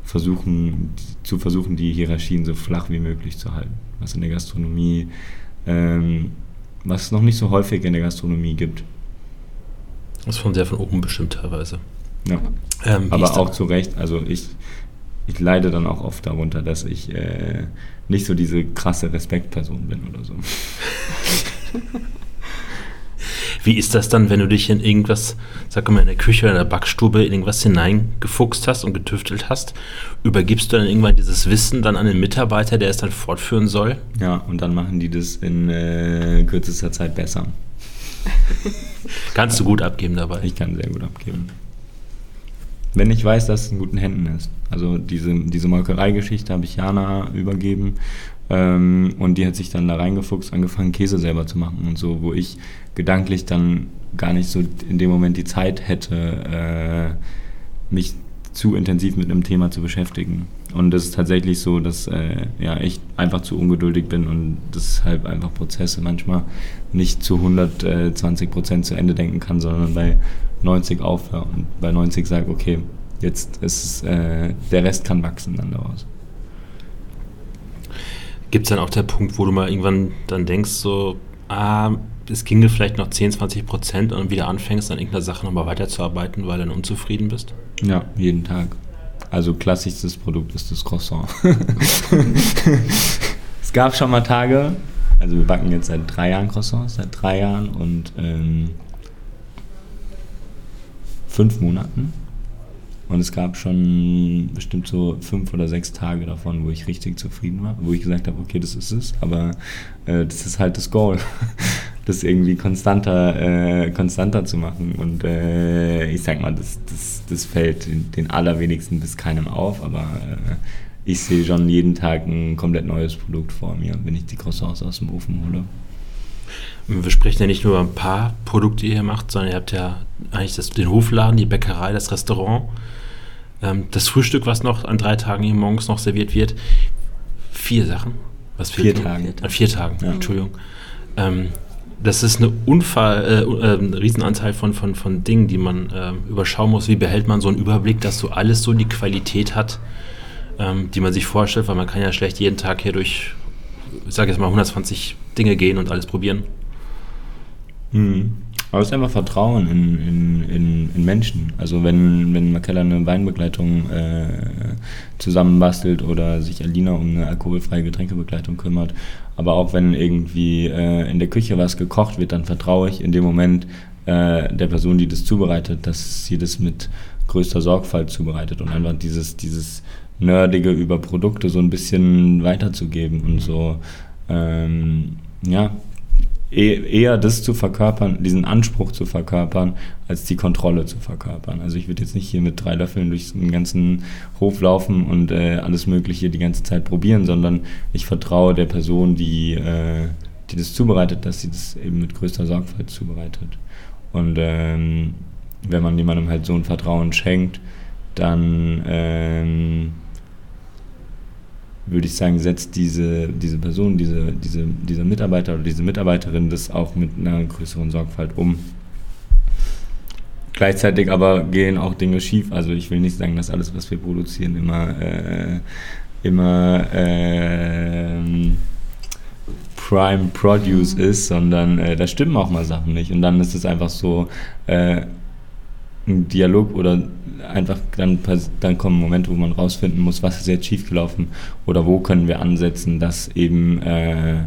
versuchen, zu versuchen, die Hierarchien so flach wie möglich zu halten, was in der Gastronomie, ähm, was es noch nicht so häufig in der Gastronomie gibt. Das ist von sehr von oben bestimmt teilweise. Ja. Ähm, Aber auch zu Recht, also ich, ich leide dann auch oft darunter, dass ich äh, nicht so diese krasse Respektperson bin oder so. Wie ist das dann, wenn du dich in irgendwas, sag mal in der Küche oder in der Backstube in irgendwas hineingefuchst hast und getüftelt hast? Übergibst du dann irgendwann dieses Wissen dann an den Mitarbeiter, der es dann fortführen soll? Ja, und dann machen die das in äh, kürzester Zeit besser. Kannst du gut abgeben dabei? Ich kann sehr gut abgeben. Wenn ich weiß, dass es in guten Händen ist. Also diese, diese Molkereigeschichte habe ich Jana übergeben ähm, und die hat sich dann da reingefuchst, angefangen Käse selber zu machen und so, wo ich gedanklich dann gar nicht so in dem Moment die Zeit hätte, äh, mich zu intensiv mit einem Thema zu beschäftigen. Und es ist tatsächlich so, dass äh, ja, ich einfach zu ungeduldig bin und deshalb einfach Prozesse manchmal nicht zu 120 Prozent zu Ende denken kann, sondern bei 90 aufhöre und bei 90 sage, okay, jetzt ist äh, der Rest kann wachsen dann daraus. Gibt es dann auch der Punkt, wo du mal irgendwann dann denkst, so, ah, es ginge vielleicht noch 10, 20 Prozent und wieder anfängst, an irgendeiner Sache nochmal weiterzuarbeiten, weil du dann unzufrieden bist? Ja, jeden Tag. Also klassischstes Produkt ist das Croissant. es gab schon mal Tage, also wir backen jetzt seit drei Jahren Croissants, seit drei Jahren und ähm, fünf Monaten. Und es gab schon bestimmt so fünf oder sechs Tage davon, wo ich richtig zufrieden war, wo ich gesagt habe, okay, das ist es, aber äh, das ist halt das Goal, das irgendwie konstanter, äh, konstanter zu machen. Und äh, ich sag mal, das, das, das fällt den allerwenigsten bis keinem auf, aber äh, ich sehe schon jeden Tag ein komplett neues Produkt vor mir, wenn ich die Croissants aus dem Ofen hole. Wir sprechen ja nicht nur über ein paar Produkte, die ihr macht, sondern ihr habt ja eigentlich das, den Hofladen, die Bäckerei, das Restaurant. Ähm, das Frühstück, was noch an drei Tagen hier morgens noch serviert wird, vier Sachen. Was vier Tagen. An vier Tagen, ja. Entschuldigung. Ähm, das ist eine Unfall, äh, äh, ein Riesenanteil von, von, von Dingen, die man äh, überschauen muss. Wie behält man so einen Überblick, dass so alles so die Qualität hat, ähm, die man sich vorstellt, weil man kann ja schlecht jeden Tag hier durch, ich sage jetzt mal, 120 Dinge gehen und alles probieren. Mhm. Aber es ist einfach Vertrauen in, in, in, in, Menschen. Also wenn, wenn Makella eine Weinbegleitung äh, zusammenbastelt oder sich Alina um eine alkoholfreie Getränkebegleitung kümmert. Aber auch wenn irgendwie äh, in der Küche was gekocht wird, dann vertraue ich in dem Moment äh, der Person, die das zubereitet, dass sie das mit größter Sorgfalt zubereitet und einfach dieses, dieses Nerdige über Produkte so ein bisschen weiterzugeben und so, ähm, ja, eher das zu verkörpern, diesen Anspruch zu verkörpern, als die Kontrolle zu verkörpern. Also ich würde jetzt nicht hier mit drei Löffeln durch den ganzen Hof laufen und äh, alles Mögliche die ganze Zeit probieren, sondern ich vertraue der Person, die, äh, die das zubereitet, dass sie das eben mit größter Sorgfalt zubereitet. Und ähm, wenn man jemandem halt so ein Vertrauen schenkt, dann ähm, würde ich sagen, setzt diese, diese Person, diese, diese, dieser Mitarbeiter oder diese Mitarbeiterin das auch mit einer größeren Sorgfalt um. Gleichzeitig aber gehen auch Dinge schief. Also ich will nicht sagen, dass alles, was wir produzieren, immer, äh, immer äh, Prime Produce ist, sondern äh, da stimmen auch mal Sachen nicht. Und dann ist es einfach so äh, ein Dialog oder einfach dann, dann kommen Momente, wo man rausfinden muss, was ist jetzt schiefgelaufen oder wo können wir ansetzen, dass eben äh,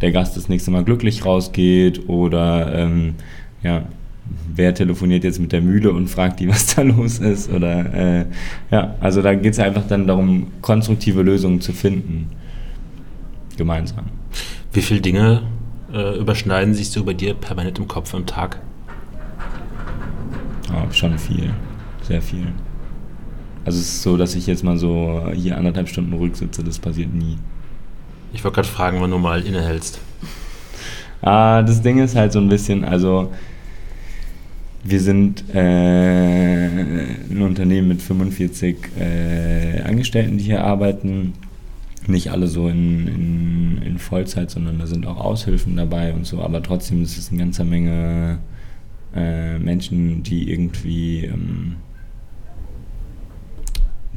der Gast das nächste Mal glücklich rausgeht oder ähm, ja, wer telefoniert jetzt mit der Mühle und fragt die, was da los ist oder äh, ja, also da geht es einfach dann darum, konstruktive Lösungen zu finden, gemeinsam. Wie viele Dinge äh, überschneiden sich so bei dir permanent im Kopf am Tag? Oh, schon viel sehr viel. Also es ist so, dass ich jetzt mal so hier anderthalb Stunden ruhig sitze, das passiert nie. Ich wollte gerade fragen, wann du mal innehältst. Ah, das Ding ist halt so ein bisschen, also wir sind äh, ein Unternehmen mit 45 äh, Angestellten, die hier arbeiten. Nicht alle so in, in, in, Vollzeit, sondern da sind auch Aushilfen dabei und so, aber trotzdem ist es eine ganze Menge äh, Menschen, die irgendwie ähm,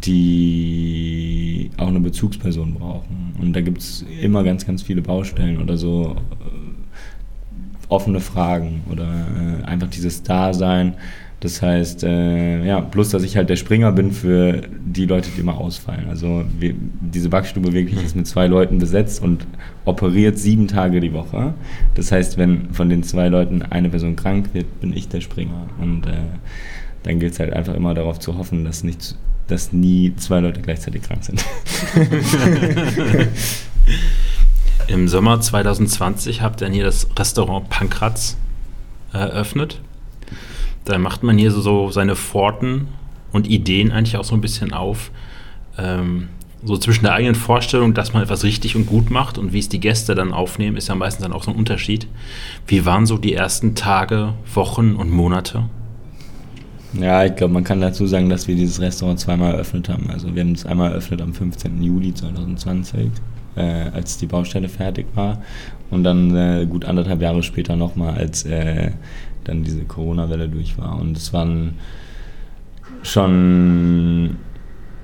die auch eine Bezugsperson brauchen. Und da gibt es immer ganz, ganz viele Baustellen oder so äh, offene Fragen oder äh, einfach dieses Dasein. Das heißt, äh, ja, plus, dass ich halt der Springer bin für die Leute, die immer ausfallen. Also wir, diese Backstube wirklich ist mit zwei Leuten besetzt und operiert sieben Tage die Woche. Das heißt, wenn von den zwei Leuten eine Person krank wird, bin ich der Springer. Und äh, dann gilt es halt einfach immer darauf zu hoffen, dass nicht dass nie zwei Leute gleichzeitig krank sind. Im Sommer 2020 habt ihr hier das Restaurant Pankratz eröffnet. Da macht man hier so, so seine Pforten und Ideen eigentlich auch so ein bisschen auf. Ähm, so zwischen der eigenen Vorstellung, dass man etwas richtig und gut macht und wie es die Gäste dann aufnehmen, ist ja meistens dann auch so ein Unterschied. Wie waren so die ersten Tage, Wochen und Monate? Ja, ich glaube, man kann dazu sagen, dass wir dieses Restaurant zweimal eröffnet haben. Also wir haben es einmal eröffnet am 15. Juli 2020, äh, als die Baustelle fertig war. Und dann äh, gut anderthalb Jahre später nochmal, als äh, dann diese Corona-Welle durch war. Und es waren schon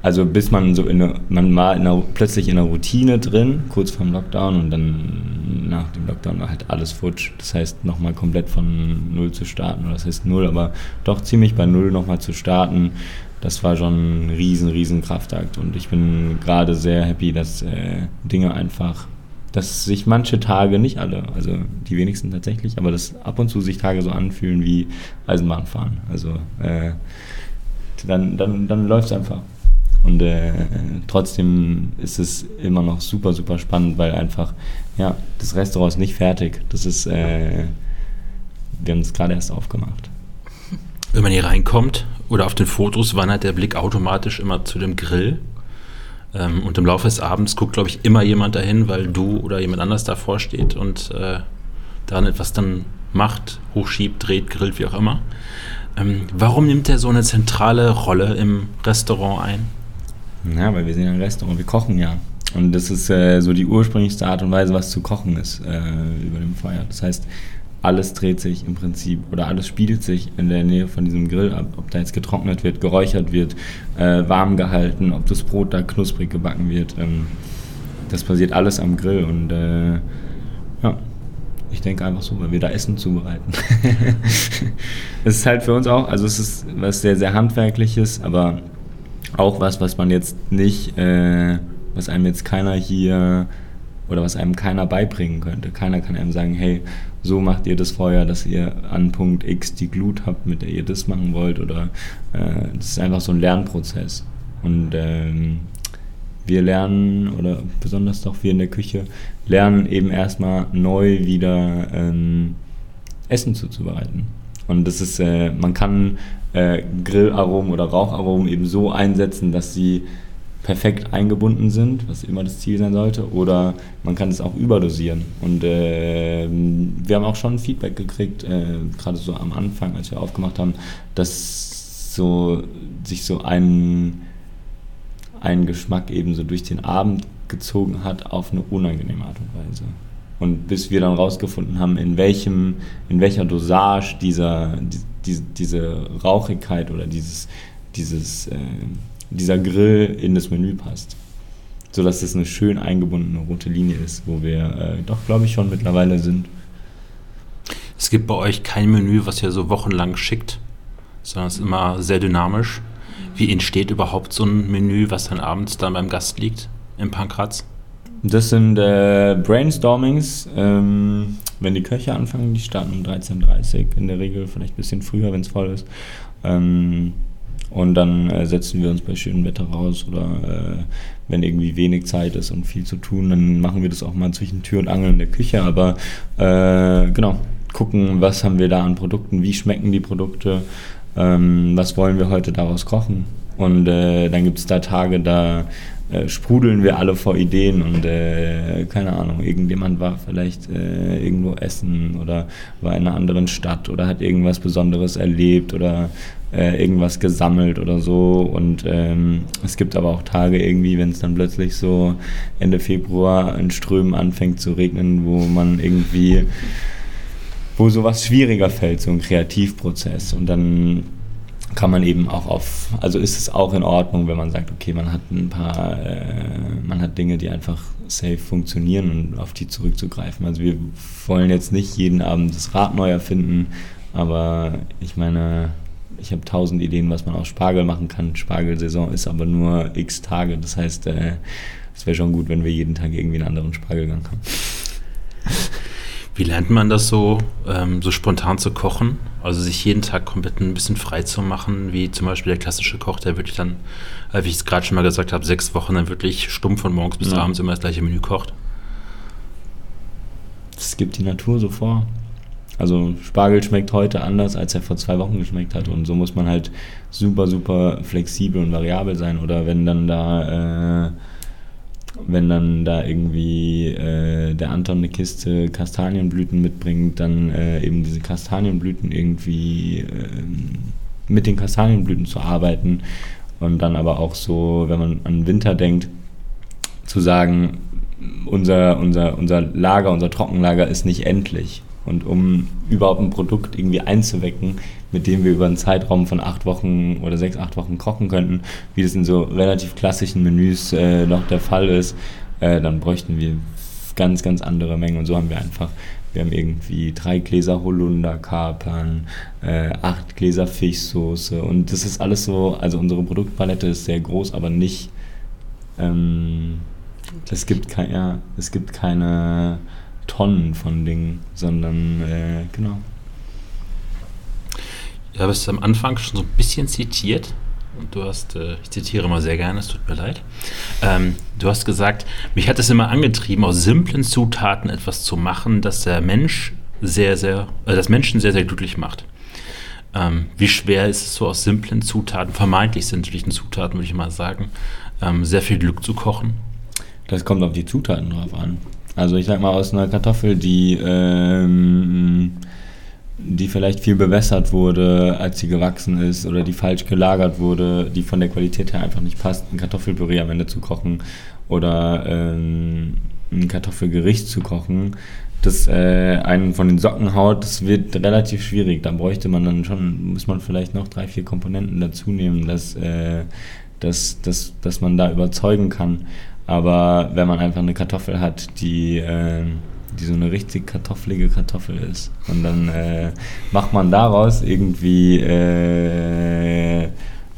also bis man so in eine, man war in einer, plötzlich in einer Routine drin, kurz vorm Lockdown und dann nach dem Lockdown war halt alles futsch. Das heißt, nochmal komplett von Null zu starten, oder das heißt Null, aber doch ziemlich bei Null nochmal zu starten, das war schon ein riesen, riesen Kraftakt und ich bin gerade sehr happy, dass äh, Dinge einfach, dass sich manche Tage, nicht alle, also die wenigsten tatsächlich, aber dass ab und zu sich Tage so anfühlen wie Eisenbahnfahren. Also äh, dann, dann, dann läuft es einfach. Und äh, trotzdem ist es immer noch super, super spannend, weil einfach, ja, das Restaurant ist nicht fertig. Das ist, äh, wir haben es gerade erst aufgemacht. Wenn man hier reinkommt oder auf den Fotos wandert der Blick automatisch immer zu dem Grill. Ähm, und im Laufe des Abends guckt, glaube ich, immer jemand dahin, weil du oder jemand anders davor steht und äh, daran etwas dann macht, hochschiebt, dreht, grillt, wie auch immer. Ähm, warum nimmt er so eine zentrale Rolle im Restaurant ein? Ja, weil wir sind ja ein Restaurant, wir kochen ja. Und das ist äh, so die ursprünglichste Art und Weise, was zu kochen ist äh, über dem Feuer. Das heißt, alles dreht sich im Prinzip oder alles spielt sich in der Nähe von diesem Grill ab. Ob da jetzt getrocknet wird, geräuchert wird, äh, warm gehalten, ob das Brot da knusprig gebacken wird. Ähm, das passiert alles am Grill und äh, ja, ich denke einfach so, weil wir da Essen zubereiten. es ist halt für uns auch, also es ist was sehr, sehr handwerkliches, aber auch was, was man jetzt nicht, äh, was einem jetzt keiner hier oder was einem keiner beibringen könnte. Keiner kann einem sagen, hey, so macht ihr das Feuer, dass ihr an Punkt X die Glut habt, mit der ihr das machen wollt. Oder äh, das ist einfach so ein Lernprozess. Und ähm, wir lernen, oder besonders doch wir in der Küche, lernen eben erstmal neu wieder ähm, Essen zuzubereiten. Und das ist, äh, man kann äh, Grillaromen oder Raucharomen eben so einsetzen, dass sie perfekt eingebunden sind, was immer das Ziel sein sollte, oder man kann es auch überdosieren. Und äh, wir haben auch schon Feedback gekriegt, äh, gerade so am Anfang, als wir aufgemacht haben, dass so sich so ein, ein Geschmack eben so durch den Abend gezogen hat auf eine unangenehme Art und Weise. Und bis wir dann rausgefunden haben, in welchem, in welcher Dosage dieser, die, diese Rauchigkeit oder dieses, dieses äh, dieser Grill in das Menü passt. Sodass es eine schön eingebundene rote Linie ist, wo wir äh, doch, glaube ich, schon mittlerweile sind. Es gibt bei euch kein Menü, was ihr so wochenlang schickt, sondern es ist immer sehr dynamisch. Wie entsteht überhaupt so ein Menü, was dann abends dann beim Gast liegt im Pankratz? Das sind äh, Brainstormings, ähm, wenn die Köche anfangen, die starten um 13.30 Uhr in der Regel, vielleicht ein bisschen früher, wenn es voll ist. Ähm, und dann äh, setzen wir uns bei schönem Wetter raus oder äh, wenn irgendwie wenig Zeit ist und viel zu tun, dann machen wir das auch mal zwischen Tür und Angel in der Küche. Aber äh, genau, gucken, was haben wir da an Produkten, wie schmecken die Produkte, ähm, was wollen wir heute daraus kochen. Und äh, dann gibt es da Tage, da äh, sprudeln wir alle vor Ideen und äh, keine Ahnung, irgendjemand war vielleicht äh, irgendwo essen oder war in einer anderen Stadt oder hat irgendwas Besonderes erlebt oder äh, irgendwas gesammelt oder so. Und ähm, es gibt aber auch Tage irgendwie, wenn es dann plötzlich so Ende Februar in Strömen anfängt zu regnen, wo man irgendwie, wo sowas schwieriger fällt, so ein Kreativprozess. Und dann kann man eben auch auf, also ist es auch in Ordnung, wenn man sagt, okay, man hat ein paar, äh, man hat Dinge, die einfach safe funktionieren und auf die zurückzugreifen. Also wir wollen jetzt nicht jeden Abend das Rad neu erfinden, aber ich meine, ich habe tausend Ideen, was man aus Spargel machen kann. Spargelsaison ist aber nur x Tage. Das heißt, äh, es wäre schon gut, wenn wir jeden Tag irgendwie einen anderen Spargelgang haben. Wie lernt man das so, ähm, so spontan zu kochen? Also sich jeden Tag komplett ein bisschen frei zu machen, wie zum Beispiel der klassische Koch, der wirklich dann, äh, wie ich es gerade schon mal gesagt habe, sechs Wochen dann wirklich stumpf von morgens bis ja. abends immer das gleiche Menü kocht? Das gibt die Natur so vor. Also Spargel schmeckt heute anders, als er vor zwei Wochen geschmeckt hat. Und so muss man halt super, super flexibel und variabel sein. Oder wenn dann da, äh, wenn dann da irgendwie äh, der Anton eine Kiste Kastanienblüten mitbringt, dann äh, eben diese Kastanienblüten irgendwie ähm, mit den Kastanienblüten zu arbeiten. Und dann aber auch so, wenn man an Winter denkt, zu sagen, unser, unser, unser Lager, unser Trockenlager ist nicht endlich und um überhaupt ein Produkt irgendwie einzuwecken, mit dem wir über einen Zeitraum von acht Wochen oder sechs, acht Wochen kochen könnten, wie das in so relativ klassischen Menüs äh, noch der Fall ist, äh, dann bräuchten wir ganz, ganz andere Mengen. Und so haben wir einfach, wir haben irgendwie drei Gläser Holunderkapern, äh, acht Gläser Fischsoße und das ist alles so, also unsere Produktpalette ist sehr groß, aber nicht, ähm, es gibt kein, ja, es gibt keine Tonnen von Dingen, sondern äh, genau. Ich habe es am Anfang schon so ein bisschen zitiert. Und du hast, äh, ich zitiere mal sehr gerne, es tut mir leid. Ähm, du hast gesagt, mich hat es immer angetrieben, aus simplen Zutaten etwas zu machen, das der Mensch sehr, sehr, äh, das Menschen sehr, sehr glücklich macht. Ähm, wie schwer ist es so aus simplen Zutaten, vermeintlich simplen Zutaten, würde ich mal sagen, ähm, sehr viel Glück zu kochen? Das kommt auf die Zutaten drauf an. Also ich sag mal, aus einer Kartoffel, die, ähm, die vielleicht viel bewässert wurde, als sie gewachsen ist, oder die falsch gelagert wurde, die von der Qualität her einfach nicht passt, ein Kartoffelpüree am Ende zu kochen oder ähm, ein Kartoffelgericht zu kochen, das äh, einen von den Socken haut, das wird relativ schwierig. Da bräuchte man dann schon, muss man vielleicht noch drei, vier Komponenten dazu nehmen, dass, äh, dass, dass, dass man da überzeugen kann. Aber wenn man einfach eine Kartoffel hat, die, äh, die so eine richtig kartoffelige Kartoffel ist und dann äh, macht man daraus irgendwie äh,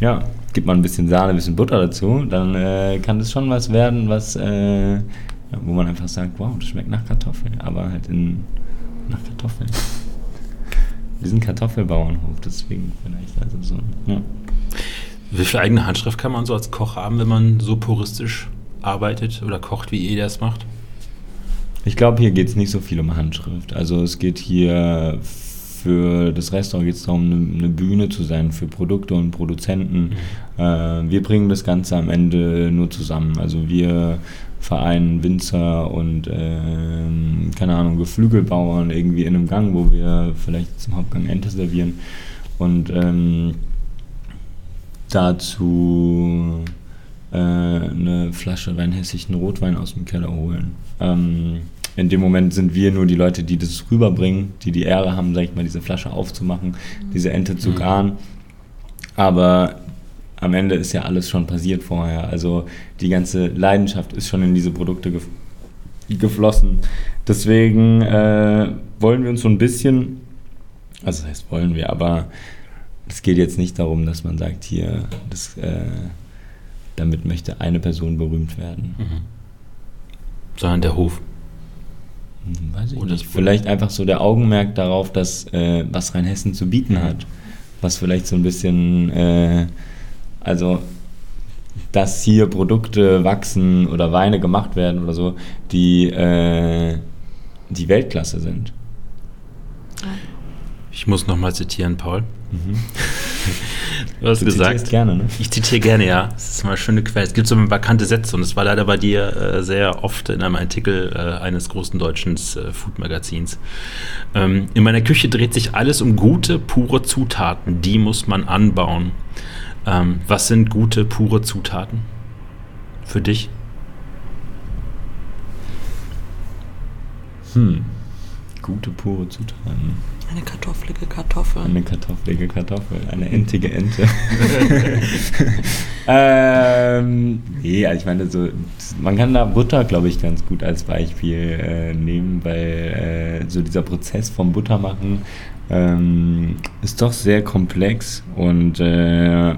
ja, gibt man ein bisschen Sahne, ein bisschen Butter dazu, dann äh, kann das schon was werden, was, äh, wo man einfach sagt, wow, das schmeckt nach Kartoffeln, aber halt in, nach Kartoffeln. Wir sind Kartoffelbauernhof, deswegen vielleicht also so, ja. Wie viel eigene Handschrift kann man so als Koch haben, wenn man so puristisch arbeitet oder kocht, wie ihr das macht? Ich glaube, hier geht es nicht so viel um Handschrift. Also es geht hier für das Restaurant geht es darum, eine, Bühne zu sein für Produkte und Produzenten. Mhm. Äh, wir bringen das Ganze am Ende nur zusammen. Also wir vereinen Winzer und äh, keine Ahnung, Geflügelbauern irgendwie in einem Gang, wo wir vielleicht zum Hauptgang Ente servieren. Und ähm, dazu äh, eine Flasche rheinhessischen Rotwein aus dem Keller holen. Ähm, in dem Moment sind wir nur die Leute, die das rüberbringen, die die Ehre haben, sag ich mal, diese Flasche aufzumachen, mhm. diese Ente zu mhm. garen. Aber am Ende ist ja alles schon passiert vorher. Also die ganze Leidenschaft ist schon in diese Produkte gef geflossen. Deswegen äh, wollen wir uns so ein bisschen, also das heißt wollen wir, aber es geht jetzt nicht darum, dass man sagt, hier, das, äh, damit möchte eine Person berühmt werden. Mhm. Sondern der Hof. Hm, weiß ich Oder nicht. Vielleicht einfach so der Augenmerk darauf, dass äh, was Rheinhessen zu bieten hat. Was vielleicht so ein bisschen, äh, also dass hier Produkte wachsen oder Weine gemacht werden oder so, die, äh, die Weltklasse sind. Ich muss nochmal zitieren, Paul. Mhm. Du hast du gesagt. gerne, ne? Ich zitiere gerne, ja. Das ist mal eine schöne Quelle. Es gibt so bekannte Sätze und es war leider bei dir äh, sehr oft in einem Artikel äh, eines großen deutschen äh, Food-Magazins. Ähm, in meiner Küche dreht sich alles um gute, pure Zutaten. Die muss man anbauen. Ähm, was sind gute, pure Zutaten für dich? Hm. Gute, pure Zutaten. Eine kartoffelige Kartoffel. Eine kartoffelige Kartoffel. Eine entige Ente. ähm, nee, also ich meine, so, man kann da Butter, glaube ich, ganz gut als Beispiel äh, nehmen, weil äh, so dieser Prozess vom Buttermachen ähm, ist doch sehr komplex und äh,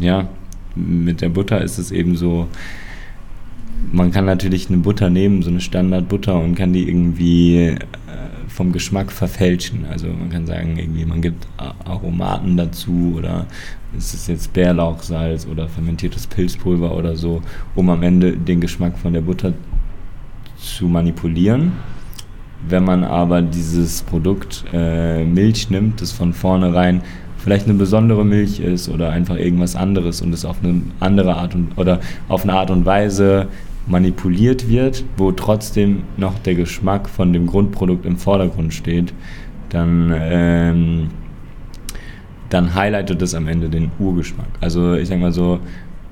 ja, mit der Butter ist es eben so, man kann natürlich eine Butter nehmen, so eine Standardbutter und kann die irgendwie vom Geschmack verfälschen. Also man kann sagen, irgendwie man gibt Aromaten dazu oder ist es jetzt Bärlauchsalz oder fermentiertes Pilzpulver oder so, um am Ende den Geschmack von der Butter zu manipulieren. Wenn man aber dieses Produkt äh, Milch nimmt, das von vornherein vielleicht eine besondere Milch ist oder einfach irgendwas anderes und es auf eine andere Art und oder auf eine Art und Weise manipuliert wird, wo trotzdem noch der Geschmack von dem Grundprodukt im Vordergrund steht, dann, ähm, dann highlightet das am Ende den Urgeschmack. Also ich sag mal so,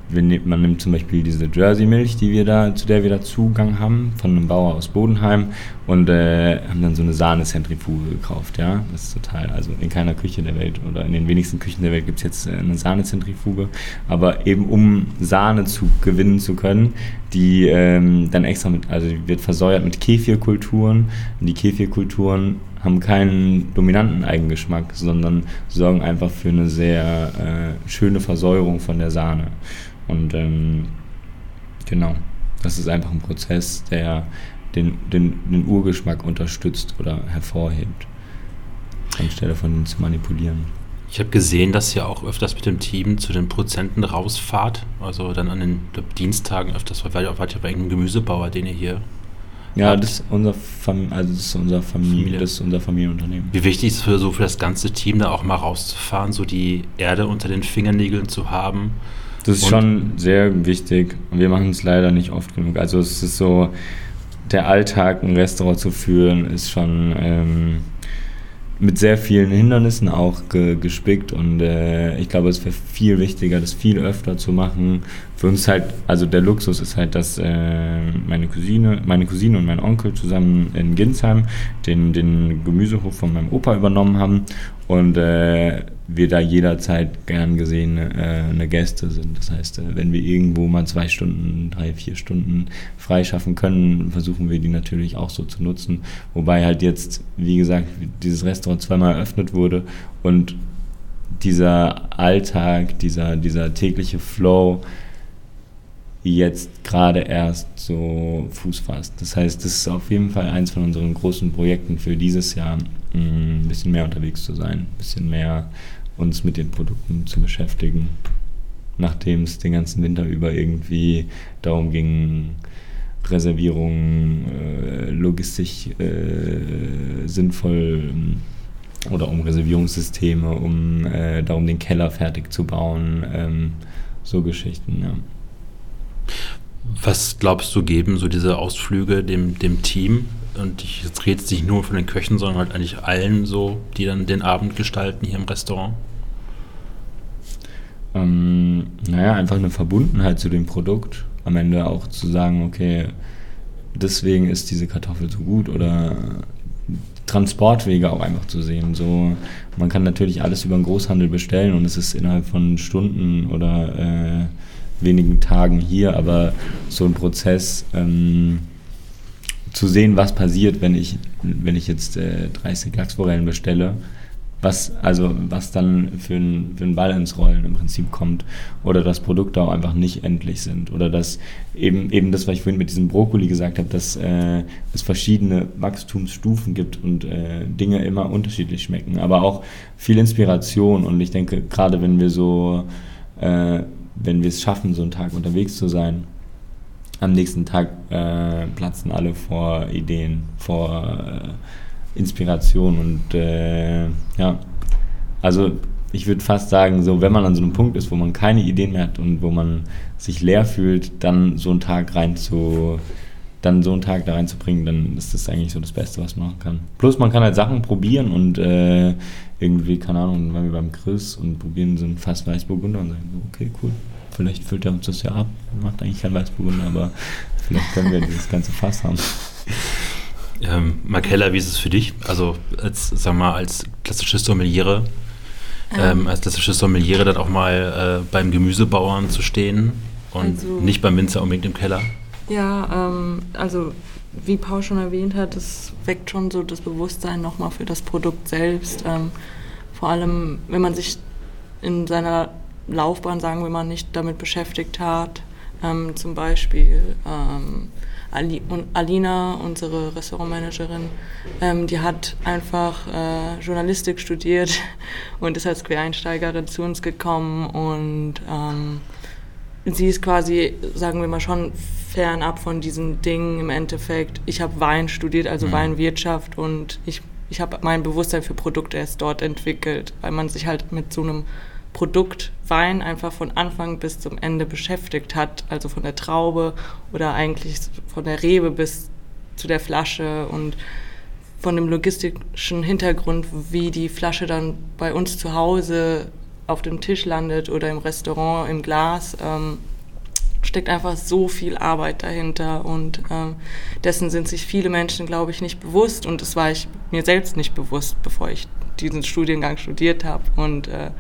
man nimmt zum Beispiel diese Jersey-Milch, die wir da, zu der wir da Zugang haben, von einem Bauer aus Bodenheim und äh, haben dann so eine Sahnezentrifuge gekauft, ja. Das ist total, also in keiner Küche der Welt oder in den wenigsten Küchen der Welt gibt es jetzt äh, eine Sahnezentrifuge, aber eben um Sahne zu gewinnen zu können, die ähm, dann extra mit, also wird versäuert mit Kefirkulturen. Und die Kefirkulturen haben keinen dominanten Eigengeschmack, sondern sorgen einfach für eine sehr äh, schöne Versäuerung von der Sahne. Und ähm, genau, das ist einfach ein Prozess, der den, den, den Urgeschmack unterstützt oder hervorhebt, anstelle von ihn zu manipulieren. Ich habe gesehen, dass ihr auch öfters mit dem Team zu den Prozenten rausfahrt. Also dann an den Dienstagen öfters, weil ihr wart ja bei irgendeinem Gemüsebauer, den ihr hier. Ja, habt. das ist unser, Fam also das ist unser Familie, Familie. Das ist unser Familienunternehmen. Wie wichtig ist es für so für das ganze Team da auch mal rauszufahren, so die Erde unter den Fingernägeln zu haben? Das ist Und schon sehr wichtig. Und wir machen es leider nicht oft genug. Also es ist so, der Alltag, ein Restaurant zu führen, ist schon. Ähm, mit sehr vielen Hindernissen auch ge gespickt und äh, ich glaube, es wäre viel wichtiger, das viel öfter zu machen. Für uns halt, also der Luxus ist halt, dass äh, meine Cousine, meine Cousine und mein Onkel zusammen in Ginsheim den, den Gemüsehof von meinem Opa übernommen haben und äh, wir da jederzeit gern gesehen äh, eine Gäste sind. Das heißt, äh, wenn wir irgendwo mal zwei Stunden, drei, vier Stunden freischaffen können, versuchen wir die natürlich auch so zu nutzen. Wobei halt jetzt, wie gesagt, dieses Restaurant zweimal eröffnet wurde und dieser Alltag, dieser, dieser tägliche Flow jetzt gerade erst so Fuß fasst. Das heißt, das ist auf jeden Fall eins von unseren großen Projekten für dieses Jahr, mm, ein bisschen mehr unterwegs zu sein, ein bisschen mehr uns mit den Produkten zu beschäftigen, nachdem es den ganzen Winter über irgendwie darum ging, Reservierungen äh, logistisch äh, sinnvoll äh, oder um Reservierungssysteme, um äh, darum den Keller fertig zu bauen, ähm, so Geschichten, ja. Was glaubst du, geben so diese Ausflüge dem, dem Team? Und ich jetzt rede nicht nur von den Köchen, sondern halt eigentlich allen so, die dann den Abend gestalten hier im Restaurant? Ähm, naja, einfach eine Verbundenheit zu dem Produkt. Am Ende auch zu sagen, okay, deswegen ist diese Kartoffel so gut oder Transportwege auch einfach zu sehen. So, man kann natürlich alles über den Großhandel bestellen und es ist innerhalb von Stunden oder äh, wenigen Tagen hier, aber so ein Prozess ähm, zu sehen, was passiert, wenn ich, wenn ich jetzt äh, 30 Lachsforellen bestelle, was, also, was dann für ein, für ein Ball ins Rollen im Prinzip kommt oder dass Produkte auch einfach nicht endlich sind oder dass eben, eben das, was ich vorhin mit diesem Brokkoli gesagt habe, dass äh, es verschiedene Wachstumsstufen gibt und äh, Dinge immer unterschiedlich schmecken, aber auch viel Inspiration und ich denke, gerade wenn wir so äh, wenn wir es schaffen, so einen Tag unterwegs zu sein, am nächsten Tag äh, platzen alle vor Ideen, vor äh, Inspiration und äh, ja, also ich würde fast sagen, so wenn man an so einem Punkt ist, wo man keine Ideen mehr hat und wo man sich leer fühlt, dann so einen Tag rein zu, dann so einen Tag da reinzubringen, dann ist das eigentlich so das Beste, was man machen kann. Plus man kann halt Sachen probieren und äh, irgendwie, keine Ahnung, waren wir beim Chris und probieren so ein Fass Weißburgunder und sagen so, okay, cool, vielleicht füllt er uns das ja ab, macht eigentlich kein Weißburgunder, aber vielleicht können wir dieses ganze Fass haben. Ähm, Markella, wie ist es für dich? Also als, sag mal, als klassische Sommeliere, ähm, ähm, als klassische Sommeliere dann auch mal äh, beim Gemüsebauern zu stehen und also, nicht beim Winzer unbedingt im Keller? Ja, ähm, also wie Paul schon erwähnt hat, es weckt schon so das Bewusstsein nochmal für das Produkt selbst. Ähm, vor allem, wenn man sich in seiner Laufbahn, sagen wir mal, nicht damit beschäftigt hat. Ähm, zum Beispiel ähm, Ali und Alina, unsere Restaurantmanagerin, ähm, die hat einfach äh, Journalistik studiert und ist als Quereinsteigerin zu uns gekommen und ähm, sie ist quasi, sagen wir mal, schon fernab von diesen Dingen im Endeffekt. Ich habe Wein studiert, also mhm. Weinwirtschaft und ich, ich habe mein Bewusstsein für Produkte erst dort entwickelt, weil man sich halt mit so einem Produkt Wein einfach von Anfang bis zum Ende beschäftigt hat, also von der Traube oder eigentlich von der Rebe bis zu der Flasche und von dem logistischen Hintergrund, wie die Flasche dann bei uns zu Hause auf dem Tisch landet oder im Restaurant im Glas, ähm, steckt einfach so viel Arbeit dahinter und ähm, dessen sind sich viele Menschen, glaube ich, nicht bewusst und das war ich mir selbst nicht bewusst, bevor ich diesen Studiengang studiert habe und äh,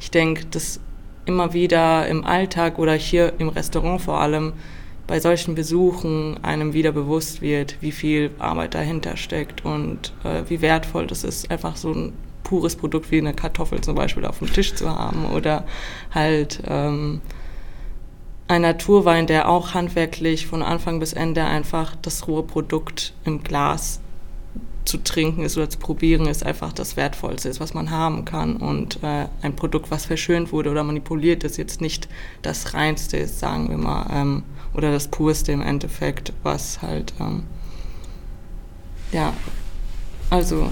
ich denke, dass immer wieder im Alltag oder hier im Restaurant vor allem bei solchen Besuchen einem wieder bewusst wird, wie viel Arbeit dahinter steckt und äh, wie wertvoll das ist, einfach so ein pures Produkt wie eine Kartoffel zum Beispiel auf dem Tisch zu haben oder halt ähm, ein Naturwein, der auch handwerklich von Anfang bis Ende einfach das rohe Produkt im Glas zu trinken ist oder zu probieren, ist einfach das Wertvollste ist, was man haben kann. Und äh, ein Produkt, was verschönt wurde oder manipuliert ist, jetzt nicht das Reinste ist, sagen wir mal, ähm, oder das Purste im Endeffekt, was halt, ähm, ja, also.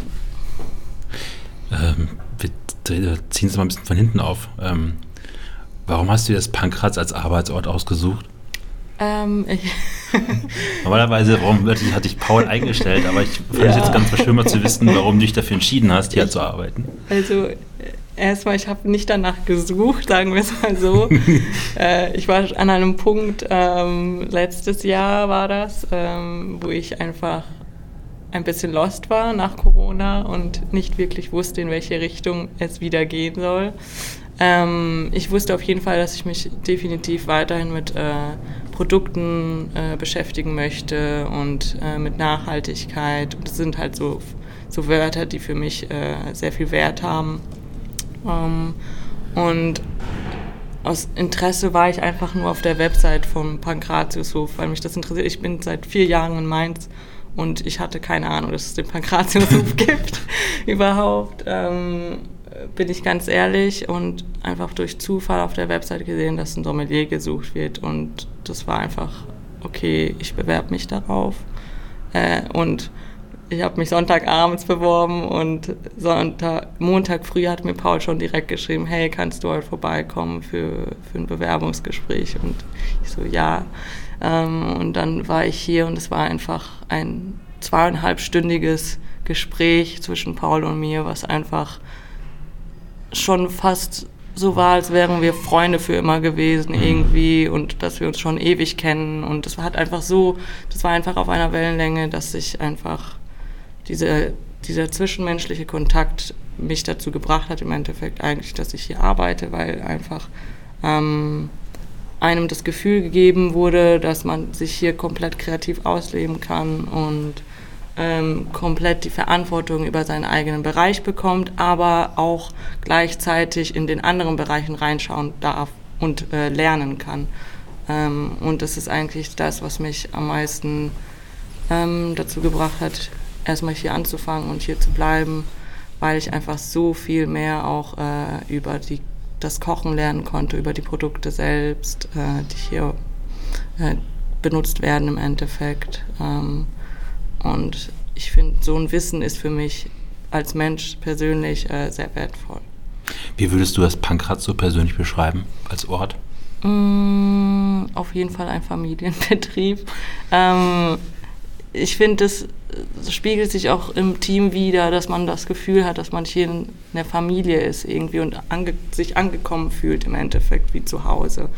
Ähm, wir ziehen es mal ein bisschen von hinten auf. Ähm, warum hast du dir das Pankraz als Arbeitsort ausgesucht? Ähm, Normalerweise warum, hatte ich Paul eingestellt, aber ich fand es ja. jetzt ganz schön mal zu wissen, warum du dich dafür entschieden hast, hier ich, zu arbeiten. Also erstmal, ich habe nicht danach gesucht, sagen wir es mal so. äh, ich war an einem Punkt, ähm, letztes Jahr war das, ähm, wo ich einfach ein bisschen lost war nach Corona und nicht wirklich wusste, in welche Richtung es wieder gehen soll. Ähm, ich wusste auf jeden Fall, dass ich mich definitiv weiterhin mit äh, Produkten äh, beschäftigen möchte und äh, mit Nachhaltigkeit. Und das sind halt so, so Wörter, die für mich äh, sehr viel Wert haben. Ähm, und aus Interesse war ich einfach nur auf der Website vom Pankratiushof, weil mich das interessiert. Ich bin seit vier Jahren in Mainz und ich hatte keine Ahnung, dass es den Pankratiushof gibt überhaupt. Ähm, bin ich ganz ehrlich und einfach durch Zufall auf der Website gesehen, dass ein Sommelier gesucht wird und das war einfach okay, ich bewerbe mich darauf äh, und ich habe mich Sonntagabends beworben und Sonntag, Montag früh hat mir Paul schon direkt geschrieben, hey, kannst du heute vorbeikommen für, für ein Bewerbungsgespräch? Und ich so, ja. Ähm, und dann war ich hier und es war einfach ein zweieinhalbstündiges Gespräch zwischen Paul und mir, was einfach schon fast so war, als wären wir Freunde für immer gewesen mhm. irgendwie und dass wir uns schon ewig kennen und das hat einfach so, das war einfach auf einer Wellenlänge, dass ich einfach diese, dieser zwischenmenschliche Kontakt mich dazu gebracht hat, im Endeffekt eigentlich, dass ich hier arbeite, weil einfach ähm, einem das Gefühl gegeben wurde, dass man sich hier komplett kreativ ausleben kann und ähm, komplett die Verantwortung über seinen eigenen Bereich bekommt, aber auch gleichzeitig in den anderen Bereichen reinschauen darf und äh, lernen kann. Ähm, und das ist eigentlich das, was mich am meisten ähm, dazu gebracht hat, erstmal hier anzufangen und hier zu bleiben, weil ich einfach so viel mehr auch äh, über die, das Kochen lernen konnte, über die Produkte selbst, äh, die hier äh, benutzt werden im Endeffekt. Ähm, und ich finde, so ein Wissen ist für mich als Mensch persönlich äh, sehr wertvoll. Wie würdest du das Pankrat so persönlich beschreiben als Ort? Mm, auf jeden Fall ein Familienbetrieb. Ähm, ich finde, es spiegelt sich auch im Team wieder, dass man das Gefühl hat, dass man hier in der Familie ist irgendwie und ange sich angekommen fühlt im Endeffekt wie zu Hause.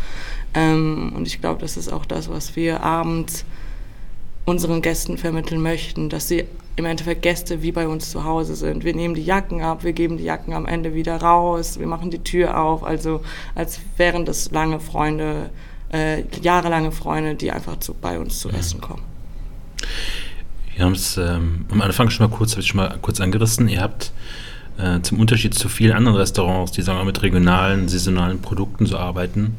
Ähm, und ich glaube, das ist auch das, was wir abends unseren Gästen vermitteln möchten, dass sie im Endeffekt Gäste wie bei uns zu Hause sind. Wir nehmen die Jacken ab, wir geben die Jacken am Ende wieder raus, wir machen die Tür auf, also als wären das lange Freunde, äh, jahrelange Freunde, die einfach zu, bei uns zu essen kommen. Wir haben es ähm, am Anfang schon mal kurz, habe ich schon mal kurz angerissen. Ihr habt äh, zum Unterschied zu vielen anderen Restaurants, die sagen wir mit regionalen, saisonalen Produkten so arbeiten,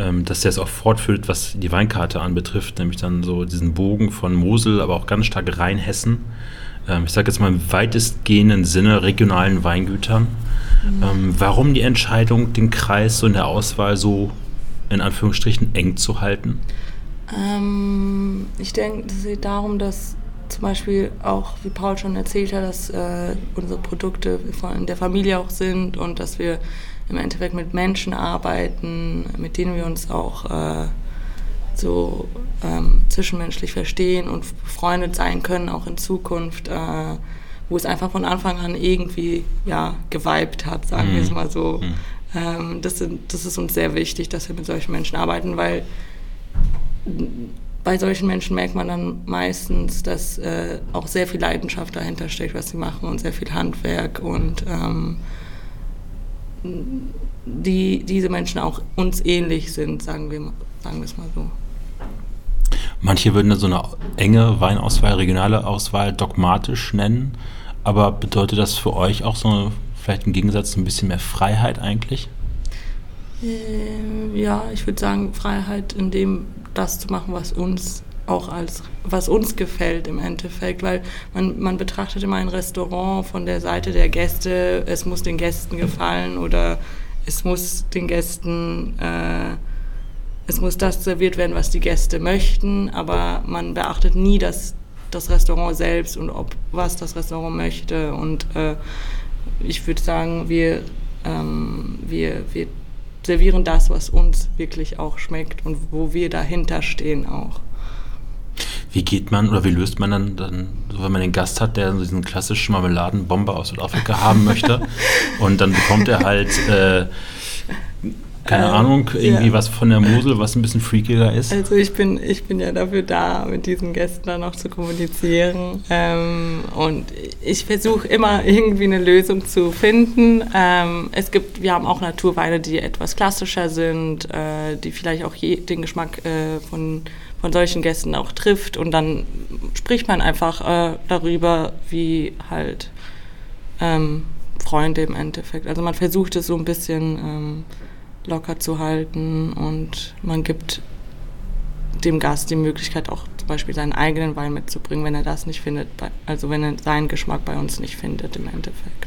ähm, dass der es auch fortführt, was die Weinkarte anbetrifft, nämlich dann so diesen Bogen von Mosel, aber auch ganz stark Rheinhessen. Ähm, ich sage jetzt mal im weitestgehenden Sinne regionalen Weingütern. Mhm. Ähm, warum die Entscheidung, den Kreis so in der Auswahl so in Anführungsstrichen eng zu halten? Ähm, ich denke, es geht darum, dass zum Beispiel auch, wie Paul schon erzählt hat, dass äh, unsere Produkte von der Familie auch sind und dass wir im Endeffekt mit Menschen arbeiten, mit denen wir uns auch äh, so ähm, zwischenmenschlich verstehen und befreundet sein können, auch in Zukunft, äh, wo es einfach von Anfang an irgendwie ja, geweibt hat, sagen mhm. wir es mal so. Mhm. Ähm, das, sind, das ist uns sehr wichtig, dass wir mit solchen Menschen arbeiten, weil bei solchen Menschen merkt man dann meistens, dass äh, auch sehr viel Leidenschaft dahinter steckt, was sie machen und sehr viel Handwerk und ähm, die diese Menschen auch uns ähnlich sind, sagen wir, sagen wir es mal so. Manche würden so eine enge Weinauswahl, regionale Auswahl dogmatisch nennen, aber bedeutet das für euch auch so vielleicht im Gegensatz ein bisschen mehr Freiheit eigentlich? Ähm, ja, ich würde sagen Freiheit in dem das zu machen, was uns auch als, was uns gefällt im Endeffekt, weil man, man betrachtet immer ein Restaurant von der Seite der Gäste, es muss den Gästen gefallen oder es muss den Gästen, äh, es muss das serviert werden, was die Gäste möchten, aber man beachtet nie das, das Restaurant selbst und ob was das Restaurant möchte und äh, ich würde sagen, wir, ähm, wir, wir servieren das, was uns wirklich auch schmeckt und wo wir dahinter stehen auch. Wie geht man oder wie löst man dann, dann so, wenn man den Gast hat, der diesen klassischen Marmeladenbomber aus Südafrika haben möchte und dann bekommt er halt äh, keine ähm, Ahnung, irgendwie ja. was von der Mosel, was ein bisschen freakiger ist? Also ich bin, ich bin ja dafür da, mit diesen Gästen dann noch zu kommunizieren. Ähm, und ich versuche immer irgendwie eine Lösung zu finden. Ähm, es gibt, wir haben auch Naturweine, die etwas klassischer sind, äh, die vielleicht auch je, den Geschmack äh, von, von solchen Gästen auch trifft. Und dann spricht man einfach äh, darüber, wie halt ähm, Freunde im Endeffekt. Also man versucht es so ein bisschen ähm, locker zu halten und man gibt dem Gast die Möglichkeit auch zum Beispiel seinen eigenen Wein mitzubringen, wenn er das nicht findet, also wenn er seinen Geschmack bei uns nicht findet im Endeffekt.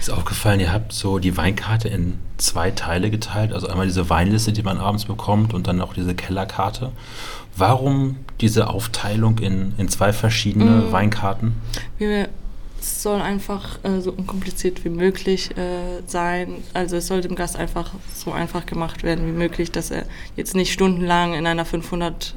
Ist aufgefallen, ihr habt so die Weinkarte in zwei Teile geteilt, also einmal diese Weinliste, die man abends bekommt und dann auch diese Kellerkarte. Warum diese Aufteilung in, in zwei verschiedene mhm. Weinkarten? Wir es soll einfach äh, so unkompliziert wie möglich äh, sein. Also es soll dem Gast einfach so einfach gemacht werden wie möglich, dass er jetzt nicht stundenlang in einer 500,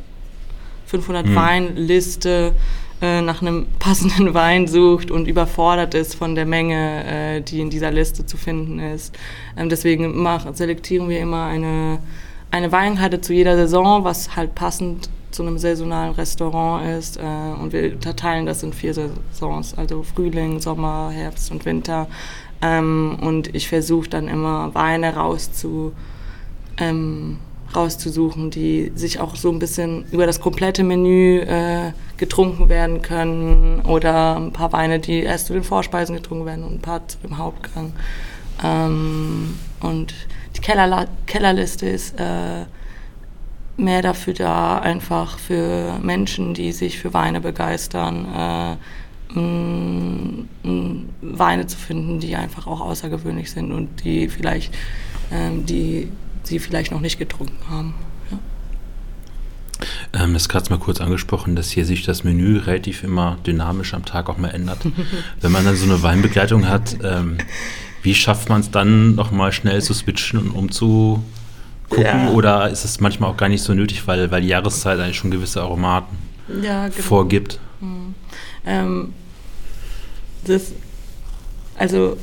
500 hm. Weinliste äh, nach einem passenden Wein sucht und überfordert ist von der Menge, äh, die in dieser Liste zu finden ist. Ähm, deswegen mach, selektieren wir immer eine, eine Weinkarte zu jeder Saison, was halt passend zu einem saisonalen Restaurant ist. Äh, und wir unterteilen das in vier Saisons, also Frühling, Sommer, Herbst und Winter. Ähm, und ich versuche dann immer Weine rauszu, ähm, rauszusuchen, die sich auch so ein bisschen über das komplette Menü äh, getrunken werden können oder ein paar Weine, die erst zu den Vorspeisen getrunken werden und ein paar zu dem Hauptgang. Ähm, und die Kellerla Kellerliste ist äh, mehr dafür da, einfach für Menschen, die sich für Weine begeistern, äh, Weine zu finden, die einfach auch außergewöhnlich sind und die vielleicht, ähm, die sie vielleicht noch nicht getrunken haben. Ähm, das gerade mal kurz angesprochen, dass hier sich das Menü relativ immer dynamisch am Tag auch mal ändert. Wenn man dann so eine Weinbegleitung hat, ähm, wie schafft man es dann nochmal schnell zu switchen und umzu gucken ja. oder ist es manchmal auch gar nicht so nötig, weil, weil die Jahreszeit eigentlich schon gewisse Aromaten ja, genau. vorgibt? Mhm. Ähm, das, also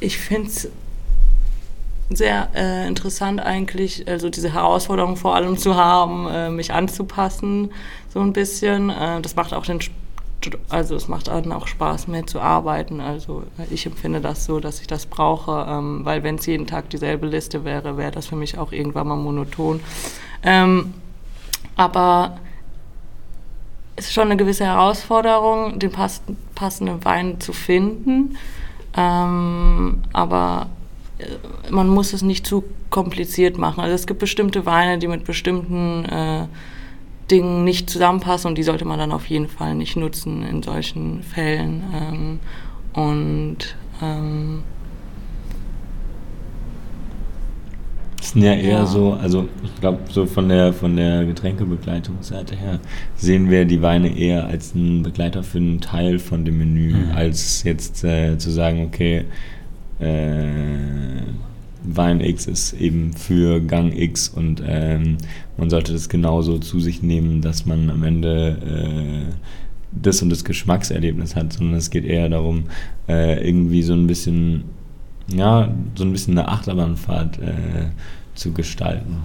ich finde es sehr äh, interessant eigentlich, also diese Herausforderung vor allem zu haben, äh, mich anzupassen, so ein bisschen. Äh, das macht auch den also es macht dann auch Spaß, mehr zu arbeiten. Also ich empfinde das so, dass ich das brauche, ähm, weil wenn es jeden Tag dieselbe Liste wäre, wäre das für mich auch irgendwann mal monoton. Ähm, aber es ist schon eine gewisse Herausforderung, den pass passenden Wein zu finden. Ähm, aber äh, man muss es nicht zu kompliziert machen. Also es gibt bestimmte Weine, die mit bestimmten äh, Dingen nicht zusammenpassen und die sollte man dann auf jeden Fall nicht nutzen in solchen Fällen. Ähm, und ähm, das sind ja eher ja. so, also ich glaube, so von der von der Getränkebegleitungsseite her sehen wir die Weine eher als einen Begleiter für einen Teil von dem Menü, mhm. als jetzt äh, zu sagen, okay, äh, Wein X ist eben für Gang X und ähm, man sollte das genauso zu sich nehmen, dass man am Ende äh, das und das Geschmackserlebnis hat, sondern es geht eher darum, äh, irgendwie so ein bisschen, ja, so ein bisschen eine Achterbahnfahrt äh, zu gestalten.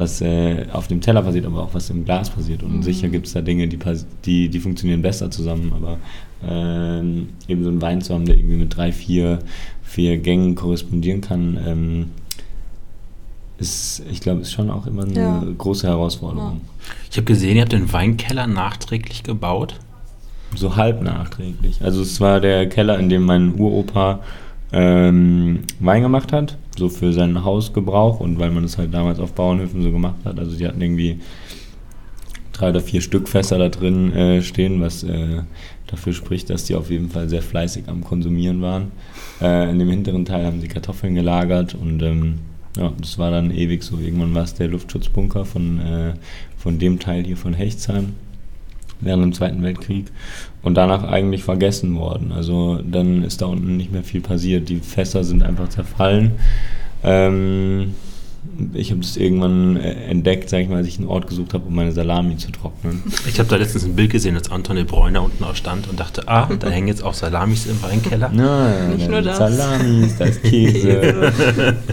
Was äh, auf dem Teller passiert, aber auch was im Glas passiert. Und mhm. sicher gibt es da Dinge, die, die, die funktionieren besser zusammen, aber ähm, eben so einen Wein zu haben, der irgendwie mit drei, vier vier Gängen korrespondieren kann, ähm, ist, ich glaube, ist schon auch immer eine ja. große Herausforderung. Ich habe gesehen, ihr habt den Weinkeller nachträglich gebaut. So halb nachträglich. Also es war der Keller, in dem mein Uropa ähm, Wein gemacht hat, so für seinen Hausgebrauch und weil man es halt damals auf Bauernhöfen so gemacht hat. Also sie hatten irgendwie drei oder vier Stück Fässer da drin äh, stehen, was äh, dafür spricht, dass die auf jeden Fall sehr fleißig am Konsumieren waren. Äh, in dem hinteren Teil haben sie Kartoffeln gelagert und ähm, ja, das war dann ewig so. Irgendwann war es der Luftschutzbunker von, äh, von dem Teil hier von Hechtsheim während dem Zweiten Weltkrieg und danach eigentlich vergessen worden. Also dann ist da unten nicht mehr viel passiert. Die Fässer sind einfach zerfallen. Ähm, ich habe es irgendwann äh, entdeckt, sag ich mal, als ich einen Ort gesucht habe, um meine Salami zu trocknen. Ich habe da letztens ein Bild gesehen, als Anton de Bräuner unten auch stand und dachte, ah, da hängen jetzt auch Salamis im Weinkeller. Nein, nicht nur das. Salamis, da ist Käse,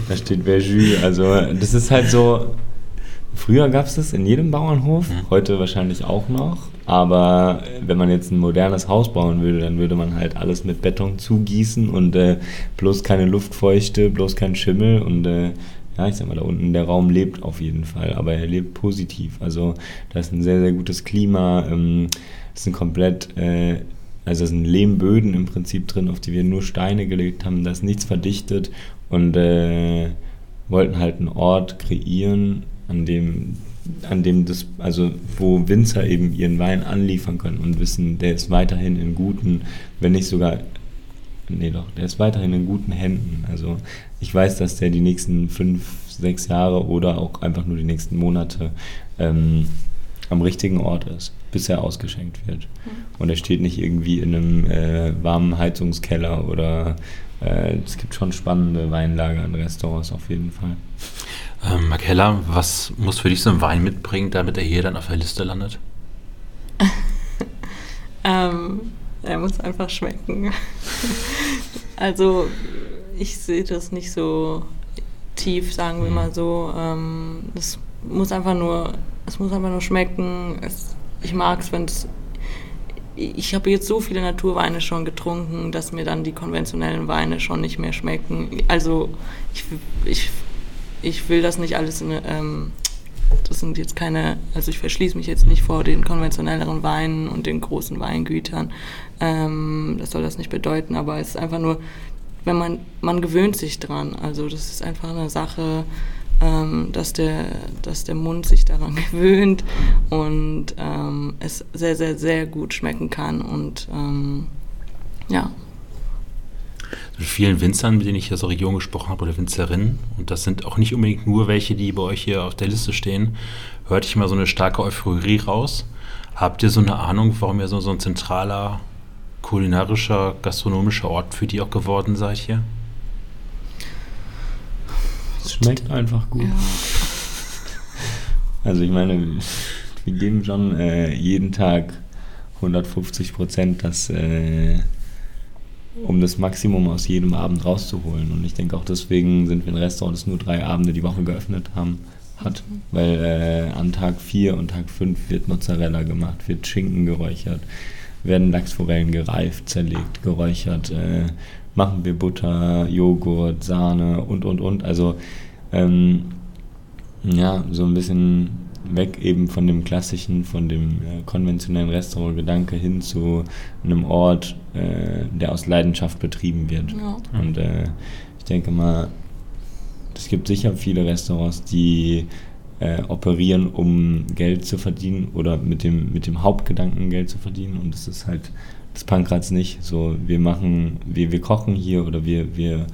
da steht Verjus. Also das ist halt so, früher gab es das in jedem Bauernhof, mhm. heute wahrscheinlich auch noch. Aber wenn man jetzt ein modernes Haus bauen würde, dann würde man halt alles mit Beton zugießen und äh, bloß keine Luftfeuchte, bloß kein Schimmel und äh, ja, ich sag mal, da unten der Raum lebt auf jeden Fall, aber er lebt positiv. Also da ist ein sehr, sehr gutes Klima, ähm, ist ein komplett, äh, also es sind Lehmböden im Prinzip drin, auf die wir nur Steine gelegt haben, da ist nichts verdichtet und äh, wollten halt einen Ort kreieren, an dem, an dem das, also wo Winzer eben ihren Wein anliefern können und wissen, der ist weiterhin in guten, wenn nicht sogar, nee doch, der ist weiterhin in guten Händen. Also ich weiß, dass der die nächsten fünf, sechs Jahre oder auch einfach nur die nächsten Monate ähm, am richtigen Ort ist, bis er ausgeschenkt wird. Mhm. Und er steht nicht irgendwie in einem äh, warmen Heizungskeller oder äh, es gibt schon spannende Weinlager in Restaurants auf jeden Fall. Ähm, Markella, was muss für dich so ein Wein mitbringen, damit er hier dann auf der Liste landet? ähm, er muss einfach schmecken. also ich sehe das nicht so tief, sagen wir mhm. mal so. Ähm, es muss einfach nur, es muss einfach nur schmecken. Es, ich mag es, wenn es ich habe jetzt so viele Naturweine schon getrunken, dass mir dann die konventionellen Weine schon nicht mehr schmecken. Also ich, ich, ich will das nicht alles in, ähm, das sind jetzt keine, also ich verschließe mich jetzt nicht vor den konventionelleren Weinen und den großen Weingütern. Ähm, das soll das nicht bedeuten, aber es ist einfach nur, wenn man, man gewöhnt sich dran. Also das ist einfach eine Sache, ähm, dass, der, dass der Mund sich daran gewöhnt und ähm, es sehr, sehr, sehr gut schmecken kann. Und ähm, ja. Mit vielen Winzern, mit denen ich aus der Region gesprochen habe, oder Winzerinnen, und das sind auch nicht unbedingt nur welche, die bei euch hier auf der Liste stehen, hörte ich mal so eine starke Euphorie raus. Habt ihr so eine Ahnung, warum ihr so, so ein zentraler kulinarischer, gastronomischer Ort für die auch geworden seid hier? Es schmeckt einfach gut. Ja. Also ich meine, wir geben schon äh, jeden Tag 150 Prozent, das, äh, um das Maximum aus jedem Abend rauszuholen. Und ich denke auch deswegen sind wir ein Restaurant, das nur drei Abende die Woche geöffnet haben, hat. Mhm. Weil äh, an Tag 4 und Tag 5 wird Mozzarella gemacht, wird Schinken geräuchert, werden Lachsforellen gereift, zerlegt, geräuchert, äh, machen wir Butter, Joghurt, Sahne und, und, und. Also, ähm, ja, so ein bisschen weg eben von dem klassischen, von dem äh, konventionellen Restaurant-Gedanke hin zu einem Ort, äh, der aus Leidenschaft betrieben wird. Ja. Und äh, ich denke mal, es gibt sicher viele Restaurants, die äh, operieren, um Geld zu verdienen oder mit dem, mit dem Hauptgedanken Geld zu verdienen. Und das ist halt das Pankrats nicht. So, wir machen, wir, wir kochen hier oder wir, wir,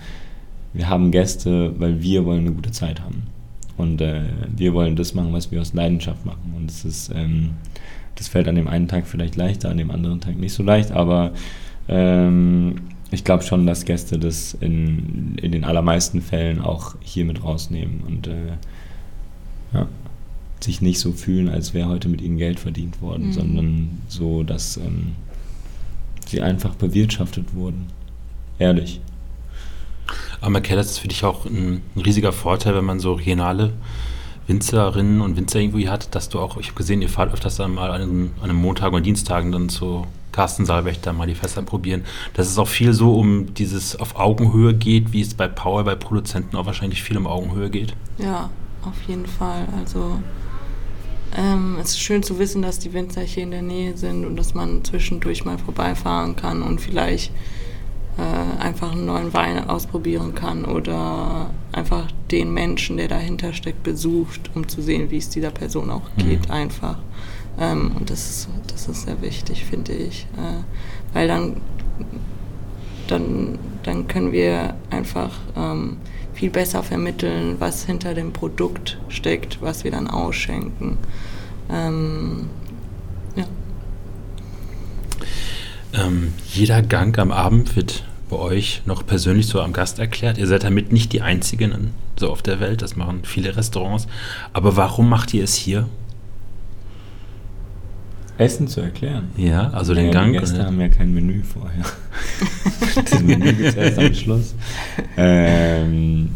wir haben Gäste, weil wir wollen eine gute Zeit haben. Und äh, wir wollen das machen, was wir aus Leidenschaft machen. Und das ist, ähm, das fällt an dem einen Tag vielleicht leichter, an dem anderen Tag nicht so leicht, aber ähm, ich glaube schon, dass Gäste das in, in den allermeisten Fällen auch hier mit rausnehmen und äh, ja, sich nicht so fühlen, als wäre heute mit ihnen Geld verdient worden, mhm. sondern so, dass ähm, sie einfach bewirtschaftet wurden. Ehrlich. Aber Markell, das ist für dich auch ein, ein, riesiger Vorteil, wenn man so regionale Winzerinnen und Winzer irgendwie hat, dass du auch, ich habe gesehen, ihr fahrt öfters dann mal an, an einem Montag und Dienstagen dann zu Carsten Saalwächter mal die Fässer probieren. Dass es auch viel so um dieses auf Augenhöhe geht, wie es bei Power, bei Produzenten auch wahrscheinlich viel um Augenhöhe geht. Ja, auf jeden Fall. Also ähm, es ist schön zu wissen, dass die Winzer hier in der Nähe sind und dass man zwischendurch mal vorbeifahren kann und vielleicht äh, einfach einen neuen Wein ausprobieren kann oder einfach den Menschen, der dahinter steckt, besucht, um zu sehen, wie es dieser Person auch mhm. geht, mhm. einfach. Ähm, und das ist, das ist sehr wichtig, finde ich. Äh, weil dann, dann, dann können wir einfach ähm, viel besser vermitteln, was hinter dem Produkt steckt, was wir dann ausschenken. Ähm, ja. Ähm, jeder Gang am Abend wird bei euch noch persönlich so am Gast erklärt. Ihr seid damit nicht die Einzigen so auf der Welt, das machen viele Restaurants. Aber warum macht ihr es hier? Essen zu erklären. Ja, also den Gang. Die Gäste haben ja kein Menü vorher. das Menü gibt es erst am Schluss. Ähm,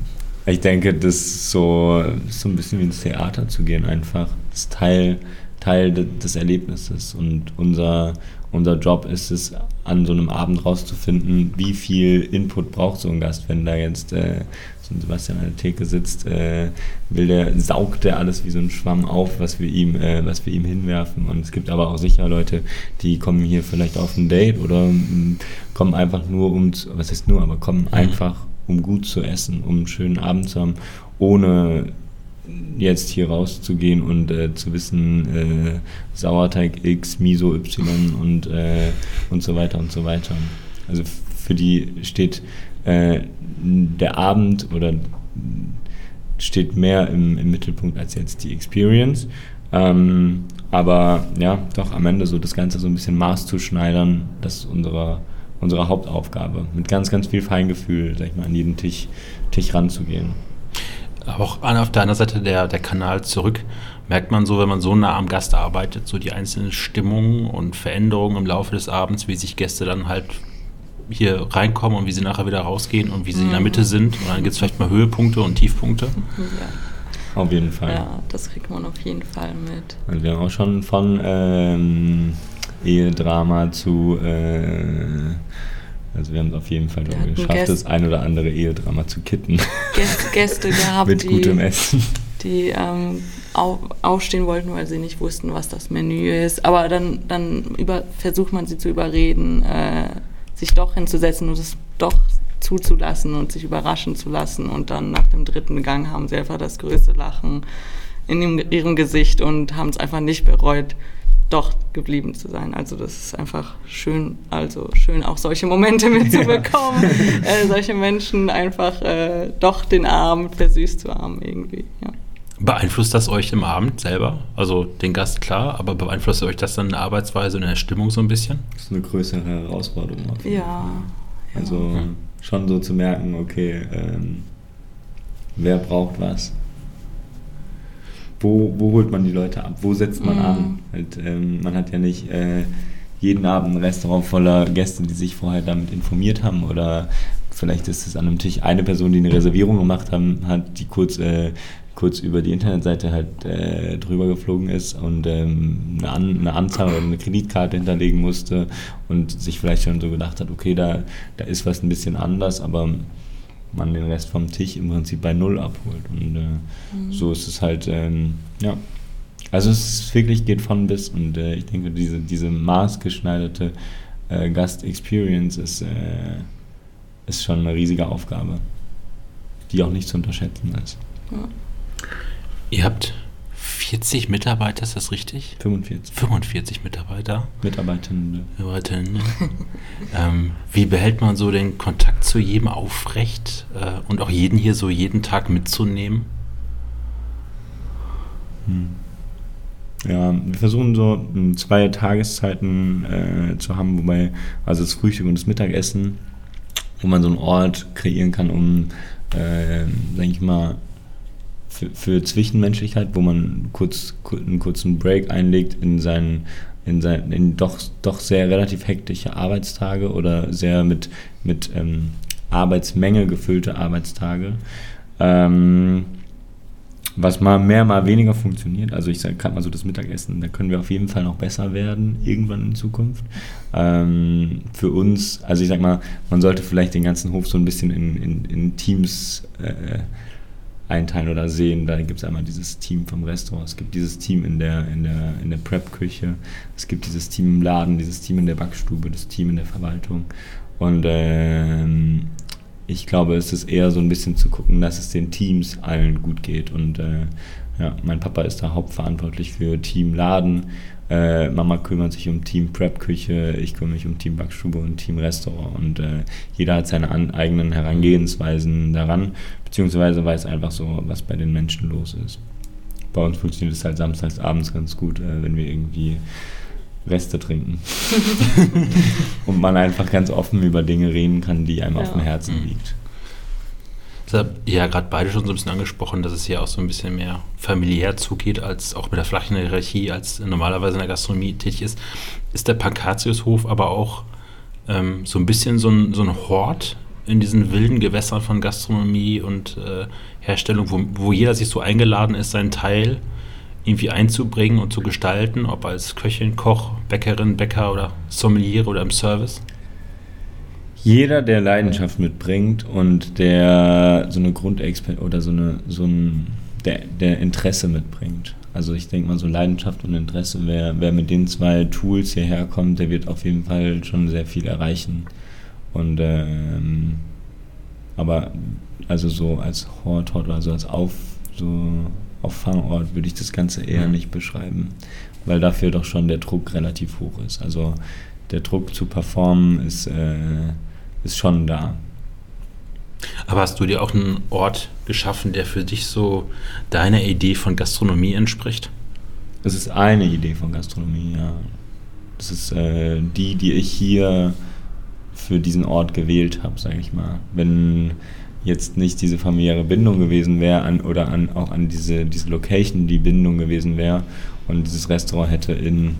ich denke, das ist so, so ein bisschen wie ins Theater zu gehen, einfach. Das ist Teil, Teil des Erlebnisses. Und unser, unser Job ist es, an so einem Abend rauszufinden, wie viel Input braucht so ein Gast, wenn da jetzt äh, so Sebastian an der Theke sitzt, äh, will der, saugt der alles wie so ein Schwamm auf, was wir ihm, äh, was wir ihm hinwerfen. Und es gibt aber auch sicher Leute, die kommen hier vielleicht auf ein Date oder mh, mm, kommen einfach nur um, was heißt nur, aber kommen mhm. einfach um gut zu essen, um einen schönen Abend zu haben, ohne jetzt hier rauszugehen und äh, zu wissen, äh, Sauerteig X, Miso Y und, äh, und so weiter und so weiter. Also für die steht äh, der Abend oder steht mehr im, im, Mittelpunkt als jetzt die Experience. Ähm, aber ja, doch am Ende so das Ganze so ein bisschen maßzuschneidern, das ist unsere, unsere Hauptaufgabe. Mit ganz, ganz viel Feingefühl, sag ich mal, an jeden Tisch, Tisch ranzugehen. Aber auch auf der anderen Seite der, der Kanal zurück merkt man so, wenn man so nah am Gast arbeitet, so die einzelnen Stimmungen und Veränderungen im Laufe des Abends, wie sich Gäste dann halt hier reinkommen und wie sie nachher wieder rausgehen und wie sie mhm. in der Mitte sind. Und dann gibt es vielleicht mal Höhepunkte und Tiefpunkte. Ja. Auf jeden Fall. Ja, das kriegt man auf jeden Fall mit. Also wir haben auch schon von ähm, Ehedrama zu äh, also wir haben es auf jeden Fall geschafft, Gäste, das ein oder andere Ehedrama zu kitten. Gäste, Gäste gehabt, Mit gutem Essen. die ähm, auf, aufstehen wollten, weil sie nicht wussten, was das Menü ist. Aber dann, dann über, versucht man sie zu überreden, äh, sich doch hinzusetzen und es doch zuzulassen und sich überraschen zu lassen. Und dann nach dem dritten Gang haben sie einfach das größte Lachen in ihrem Gesicht und haben es einfach nicht bereut, doch geblieben zu sein. Also das ist einfach schön, also schön auch solche Momente mitzubekommen, äh, solche Menschen einfach äh, doch den Abend versüßt zu haben irgendwie. Ja. Beeinflusst das euch im Abend selber? Also den Gast klar, aber beeinflusst euch das dann in der Arbeitsweise und in der Stimmung so ein bisschen? Das ist eine größere Herausforderung. Ja. Also ja. schon so zu merken, okay, ähm, wer braucht was? Wo, wo holt man die Leute ab? Wo setzt man mhm. an? Halt, ähm, man hat ja nicht äh, jeden Abend ein Restaurant voller Gäste, die sich vorher damit informiert haben oder vielleicht ist es an einem Tisch eine Person, die eine Reservierung gemacht haben, hat, die kurz, äh, kurz über die Internetseite halt äh, drüber geflogen ist und ähm, eine, An eine Anzahl oder eine Kreditkarte hinterlegen musste und sich vielleicht schon so gedacht hat, okay, da, da ist was ein bisschen anders, aber man den Rest vom Tisch im Prinzip bei Null abholt. Und äh, mhm. so ist es halt, ähm, ja. Also es ist wirklich geht von bis und äh, ich denke, diese, diese maßgeschneiderte äh, Gast-Experience ist, äh, ist schon eine riesige Aufgabe, die auch nicht zu unterschätzen ist. Ja. Ihr habt 40 Mitarbeiter, ist das richtig? 45. 45 Mitarbeiter. Mitarbeiterinnen. Mitarbeiterinnen. ähm, wie behält man so den Kontakt zu jedem aufrecht äh, und auch jeden hier so jeden Tag mitzunehmen? Hm. Ja, wir versuchen so hm, zwei Tageszeiten äh, zu haben, wobei, also das Frühstück und das Mittagessen, wo man so einen Ort kreieren kann, um, äh, sag ich mal, für, für Zwischenmenschlichkeit, wo man kurz, einen kurzen Break einlegt in seinen in, sein, in doch, doch sehr relativ hektische Arbeitstage oder sehr mit, mit ähm, Arbeitsmenge gefüllte Arbeitstage. Ähm, was mal mehr, mal weniger funktioniert. Also ich sage gerade mal so das Mittagessen, da können wir auf jeden Fall noch besser werden, irgendwann in Zukunft. Ähm, für uns, also ich sag mal, man sollte vielleicht den ganzen Hof so ein bisschen in, in, in Teams äh, einteilen oder sehen. Da gibt es einmal dieses Team vom Restaurant, es gibt dieses Team in der, in der, in der Prep-Küche, es gibt dieses Team im Laden, dieses Team in der Backstube, das Team in der Verwaltung. Und ähm, ich glaube, es ist eher so ein bisschen zu gucken, dass es den Teams allen gut geht. Und äh, ja, mein Papa ist da hauptverantwortlich für Team Laden äh, Mama kümmert sich um Team Prep Küche, ich kümmere mich um Team Backstube und Team Restaurant und äh, jeder hat seine an, eigenen Herangehensweisen daran, beziehungsweise weiß einfach so, was bei den Menschen los ist. Bei uns funktioniert es halt samstags abends ganz gut, äh, wenn wir irgendwie Reste trinken. und man einfach ganz offen über Dinge reden kann, die einem ja. auf dem Herzen liegt. Das habt ja gerade beide schon so ein bisschen angesprochen, dass es hier auch so ein bisschen mehr familiär zugeht, als auch mit der flachen Hierarchie, als normalerweise in der Gastronomie tätig ist. Ist der Pancatiushof aber auch ähm, so ein bisschen so ein, so ein Hort in diesen wilden Gewässern von Gastronomie und äh, Herstellung, wo, wo jeder sich so eingeladen ist, seinen Teil irgendwie einzubringen und zu gestalten, ob als Köchin, Koch, Bäckerin, Bäcker oder Sommelier oder im Service? Jeder, der Leidenschaft mitbringt und der so eine Grundexpert oder so eine so ein der, der Interesse mitbringt. Also ich denke mal so Leidenschaft und Interesse, wer, wer mit den zwei Tools hierher kommt, der wird auf jeden Fall schon sehr viel erreichen. Und ähm, aber also so als Hort, Hort oder so als Auf, so Auffangort würde ich das Ganze eher mhm. nicht beschreiben, weil dafür doch schon der Druck relativ hoch ist. Also der Druck zu performen ist, äh, ist schon da. Aber hast du dir auch einen Ort geschaffen, der für dich so deiner Idee von Gastronomie entspricht? Es ist eine Idee von Gastronomie, ja. Das ist äh, die, die ich hier für diesen Ort gewählt habe, sage ich mal. Wenn jetzt nicht diese familiäre Bindung gewesen wäre an, oder an, auch an diese, diese Location die Bindung gewesen wäre und dieses Restaurant hätte in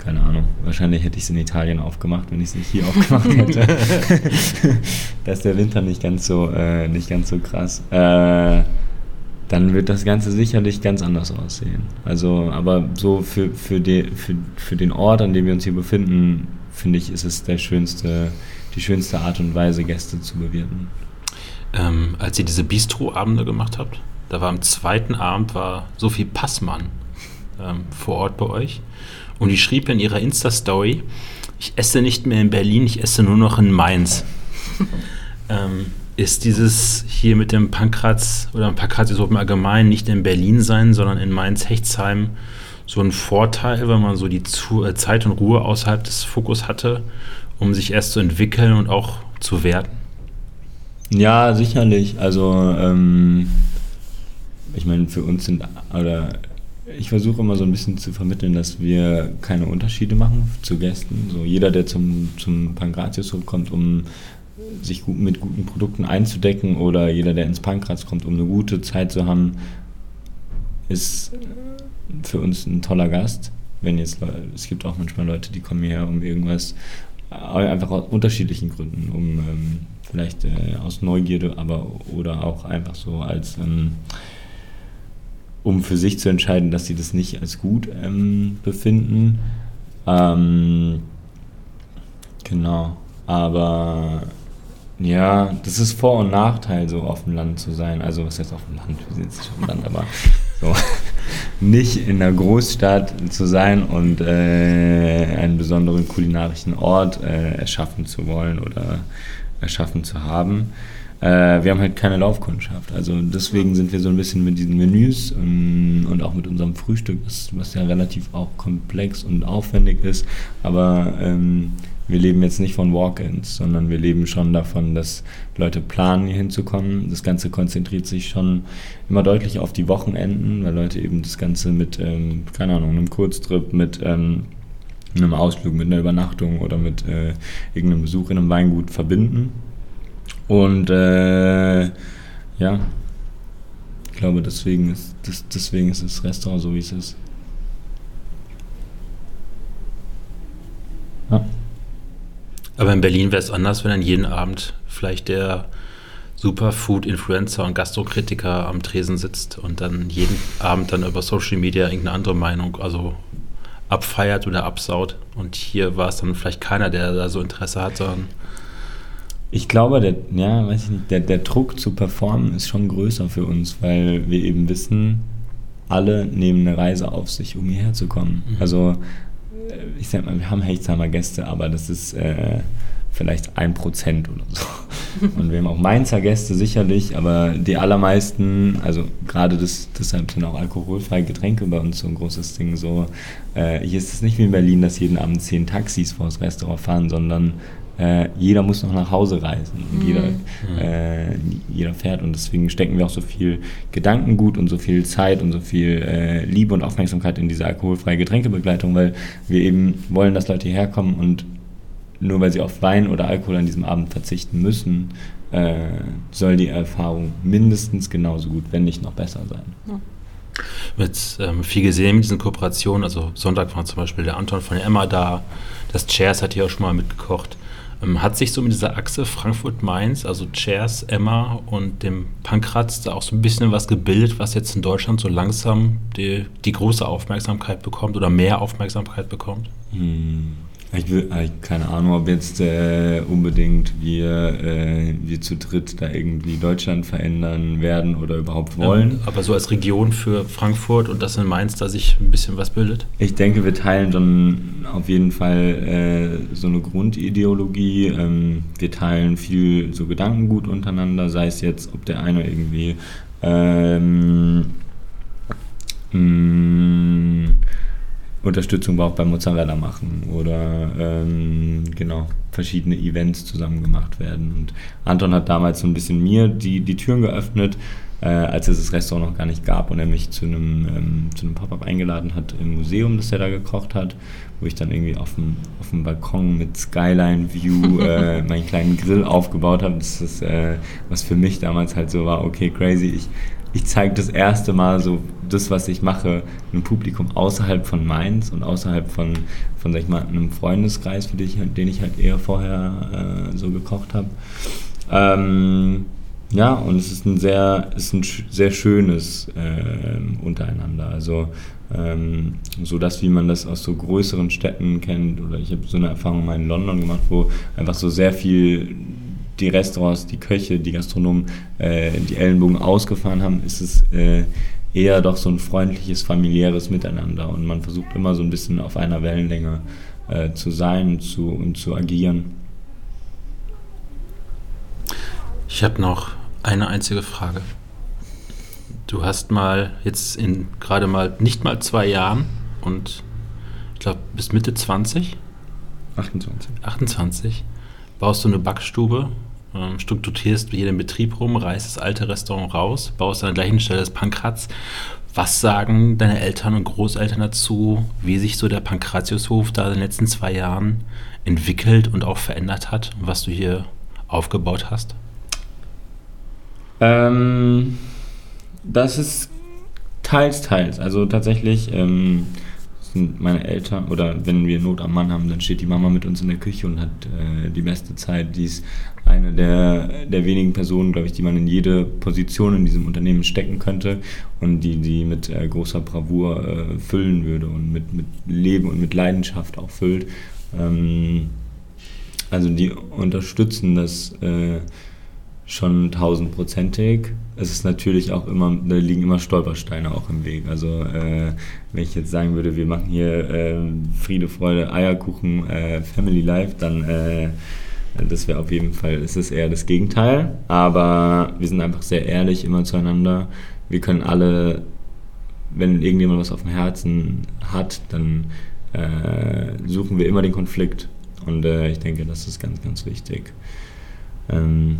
keine Ahnung, wahrscheinlich hätte ich es in Italien aufgemacht, wenn ich es nicht hier aufgemacht hätte. da ist der Winter nicht ganz so, äh, nicht ganz so krass. Äh, dann wird das Ganze sicherlich ganz anders aussehen. Also, aber so für, für, die, für, für den Ort, an dem wir uns hier befinden, finde ich, ist es der schönste, die schönste Art und Weise, Gäste zu bewirten. Ähm, als ihr diese Bistro-Abende gemacht habt, da war am zweiten Abend war Sophie Passmann ähm, vor Ort bei euch. Und die schrieb in ihrer Insta-Story, ich esse nicht mehr in Berlin, ich esse nur noch in Mainz. ähm, ist dieses hier mit dem Pankratz oder Pankratius im Allgemeinen nicht in Berlin sein, sondern in Mainz-Hechtsheim so ein Vorteil, wenn man so die äh, Zeit und Ruhe außerhalb des Fokus hatte, um sich erst zu entwickeln und auch zu werten? Ja, sicherlich. Also ähm, ich meine, für uns sind oder ich versuche immer so ein bisschen zu vermitteln, dass wir keine Unterschiede machen zu Gästen. So jeder, der zum, zum Pankratius kommt, um sich gut, mit guten Produkten einzudecken oder jeder, der ins Pankraz kommt, um eine gute Zeit zu haben, ist für uns ein toller Gast. Wenn jetzt es gibt auch manchmal Leute, die kommen hierher um irgendwas, einfach aus unterschiedlichen Gründen, um ähm, vielleicht äh, aus Neugierde, aber oder auch einfach so als ähm, um für sich zu entscheiden, dass sie das nicht als gut ähm, befinden. Ähm, genau. Aber ja, das ist Vor- und Nachteil, so auf dem Land zu sein. Also, was heißt auf dem Land? Wir sind jetzt nicht auf dem Land, aber so. nicht in der Großstadt zu sein und äh, einen besonderen kulinarischen Ort äh, erschaffen zu wollen oder erschaffen zu haben. Äh, wir haben halt keine Laufkundschaft. Also deswegen sind wir so ein bisschen mit diesen Menüs und, und auch mit unserem Frühstück, was, was, ja relativ auch komplex und aufwendig ist. Aber ähm, wir leben jetzt nicht von Walk-ins, sondern wir leben schon davon, dass Leute planen, hier hinzukommen. Das Ganze konzentriert sich schon immer deutlich auf die Wochenenden, weil Leute eben das Ganze mit, ähm, keine Ahnung, einem Kurztrip, mit ähm, einem Ausflug, mit einer Übernachtung oder mit äh, irgendeinem Besuch in einem Weingut verbinden. Und äh, ja, ich glaube, deswegen ist, das, deswegen ist das Restaurant so, wie es ist. Ja. Aber in Berlin wäre es anders, wenn dann jeden Abend vielleicht der Superfood-Influencer und Gastrokritiker am Tresen sitzt und dann jeden Abend dann über Social Media irgendeine andere Meinung, also abfeiert oder absaut. Und hier war es dann vielleicht keiner, der da so Interesse hat, sondern ich glaube, der, ja, weiß ich nicht, der, der Druck zu performen ist schon größer für uns, weil wir eben wissen, alle nehmen eine Reise auf sich, um hierher zu kommen. Mhm. Also, äh, ich sag mal, wir haben Hechtsheimer Gäste, aber das ist äh, vielleicht ein Prozent oder so. Und wir haben auch Mainzer Gäste sicherlich, aber die allermeisten, also gerade das, deshalb sind auch alkoholfreie Getränke bei uns so ein großes Ding. So, äh, hier ist es nicht wie in Berlin, dass jeden Abend zehn Taxis vor das Restaurant fahren, sondern äh, jeder muss noch nach Hause reisen und mhm. jeder, äh, jeder fährt und deswegen stecken wir auch so viel Gedankengut und so viel Zeit und so viel äh, Liebe und Aufmerksamkeit in diese alkoholfreie Getränkebegleitung, weil wir eben wollen, dass Leute hierher kommen und nur weil sie auf Wein oder Alkohol an diesem Abend verzichten müssen, äh, soll die Erfahrung mindestens genauso gut, wenn nicht noch besser sein. Ja. Mit ähm, viel gesehen mit diesen Kooperationen, also Sonntag war zum Beispiel der Anton von der Emma da, das Chairs hat hier auch schon mal mitgekocht. Ähm, hat sich so mit dieser Achse Frankfurt-Mainz, also Chairs, Emma und dem Pankratz, da auch so ein bisschen was gebildet, was jetzt in Deutschland so langsam die, die große Aufmerksamkeit bekommt oder mehr Aufmerksamkeit bekommt? Hm. Ich will, äh, keine Ahnung, ob jetzt äh, unbedingt wir, äh, wir zu dritt da irgendwie Deutschland verändern werden oder überhaupt wollen. Ähm, aber so als Region für Frankfurt und das in Mainz, da sich ein bisschen was bildet? Ich denke, wir teilen schon auf jeden Fall äh, so eine Grundideologie. Ähm, wir teilen viel so Gedankengut untereinander, sei es jetzt, ob der eine irgendwie ähm, mh, Unterstützung braucht beim Mozzarella machen oder ähm, genau verschiedene Events zusammen gemacht werden. Und Anton hat damals so ein bisschen mir die, die Türen geöffnet, äh, als es das Restaurant noch gar nicht gab und er mich zu einem, ähm, zu einem Pop-up eingeladen hat im Museum, das er da gekocht hat, wo ich dann irgendwie auf dem, auf dem Balkon mit Skyline-View äh, meinen kleinen Grill aufgebaut habe. Das ist, äh, was für mich damals halt so war, okay, crazy, ich ich zeige das erste Mal so das, was ich mache, einem Publikum außerhalb von Mainz und außerhalb von, von sag ich mal, einem Freundeskreis, für den ich, den ich halt eher vorher äh, so gekocht habe. Ähm, ja, und es ist ein sehr, ist ein sehr schönes äh, Untereinander. Also ähm, so das, wie man das aus so größeren Städten kennt. Oder ich habe so eine Erfahrung mal in London gemacht, wo einfach so sehr viel die Restaurants, die Köche, die Gastronomen äh, die Ellenbogen ausgefahren haben, ist es äh, eher doch so ein freundliches, familiäres Miteinander und man versucht immer so ein bisschen auf einer Wellenlänge äh, zu sein und zu, und zu agieren. Ich habe noch eine einzige Frage. Du hast mal jetzt in gerade mal nicht mal zwei Jahren und ich glaube bis Mitte 20? 28. 28 baust du eine Backstube ähm, strukturierst hier den Betrieb rum, reißt das alte Restaurant raus, baust an der gleichen Stelle das Pankratz. Was sagen deine Eltern und Großeltern dazu, wie sich so der Pankratiushof da in den letzten zwei Jahren entwickelt und auch verändert hat, was du hier aufgebaut hast? Ähm, das ist teils, teils. Also tatsächlich ähm, sind meine Eltern oder wenn wir Not am Mann haben, dann steht die Mama mit uns in der Küche und hat äh, die beste Zeit. Die ist eine der, der wenigen Personen, glaube ich, die man in jede Position in diesem Unternehmen stecken könnte und die die mit äh, großer Bravour äh, füllen würde und mit, mit Leben und mit Leidenschaft auch füllt. Ähm, also die unterstützen das äh, schon tausendprozentig. Es ist natürlich auch immer, da liegen immer Stolpersteine auch im Weg. Also äh, wenn ich jetzt sagen würde, wir machen hier äh, Friede, Freude, Eierkuchen, äh, Family Life, dann äh, das wäre auf jeden Fall, es ist eher das Gegenteil. Aber wir sind einfach sehr ehrlich immer zueinander. Wir können alle, wenn irgendjemand was auf dem Herzen hat, dann äh, suchen wir immer den Konflikt. Und äh, ich denke, das ist ganz, ganz wichtig. Ähm,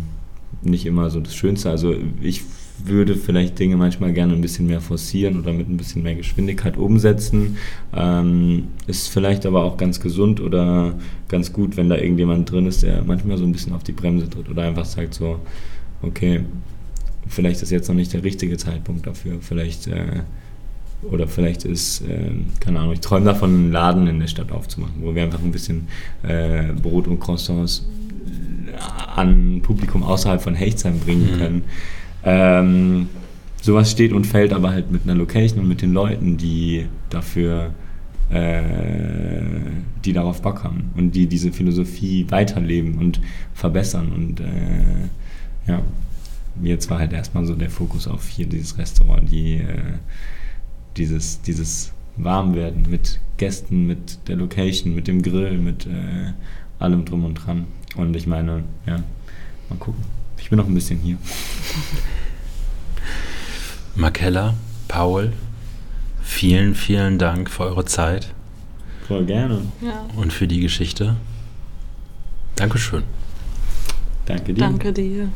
nicht immer so das Schönste. Also ich würde vielleicht Dinge manchmal gerne ein bisschen mehr forcieren oder mit ein bisschen mehr Geschwindigkeit umsetzen. Ähm, ist vielleicht aber auch ganz gesund oder ganz gut, wenn da irgendjemand drin ist, der manchmal so ein bisschen auf die Bremse tritt oder einfach sagt so, okay, vielleicht ist jetzt noch nicht der richtige Zeitpunkt dafür. Vielleicht äh, oder vielleicht ist, äh, keine Ahnung, ich träume davon, einen Laden in der Stadt aufzumachen, wo wir einfach ein bisschen äh, Brot und Croissants an Publikum außerhalb von Hechtsheim bringen mhm. können. Ähm, sowas steht und fällt aber halt mit einer Location und mit den Leuten, die dafür, äh, die darauf Bock haben und die diese Philosophie weiterleben und verbessern. Und äh, ja, jetzt war halt erstmal so der Fokus auf hier dieses Restaurant, die, äh, dieses, dieses Warmwerden mit Gästen, mit der Location, mit dem Grill, mit äh, allem drum und dran. Und ich meine, ja, mal gucken. Ich bin noch ein bisschen hier. Markella, Paul, vielen, vielen Dank für eure Zeit. Voll gerne. Ja. Und für die Geschichte. Dankeschön. Danke dir. Danke dir.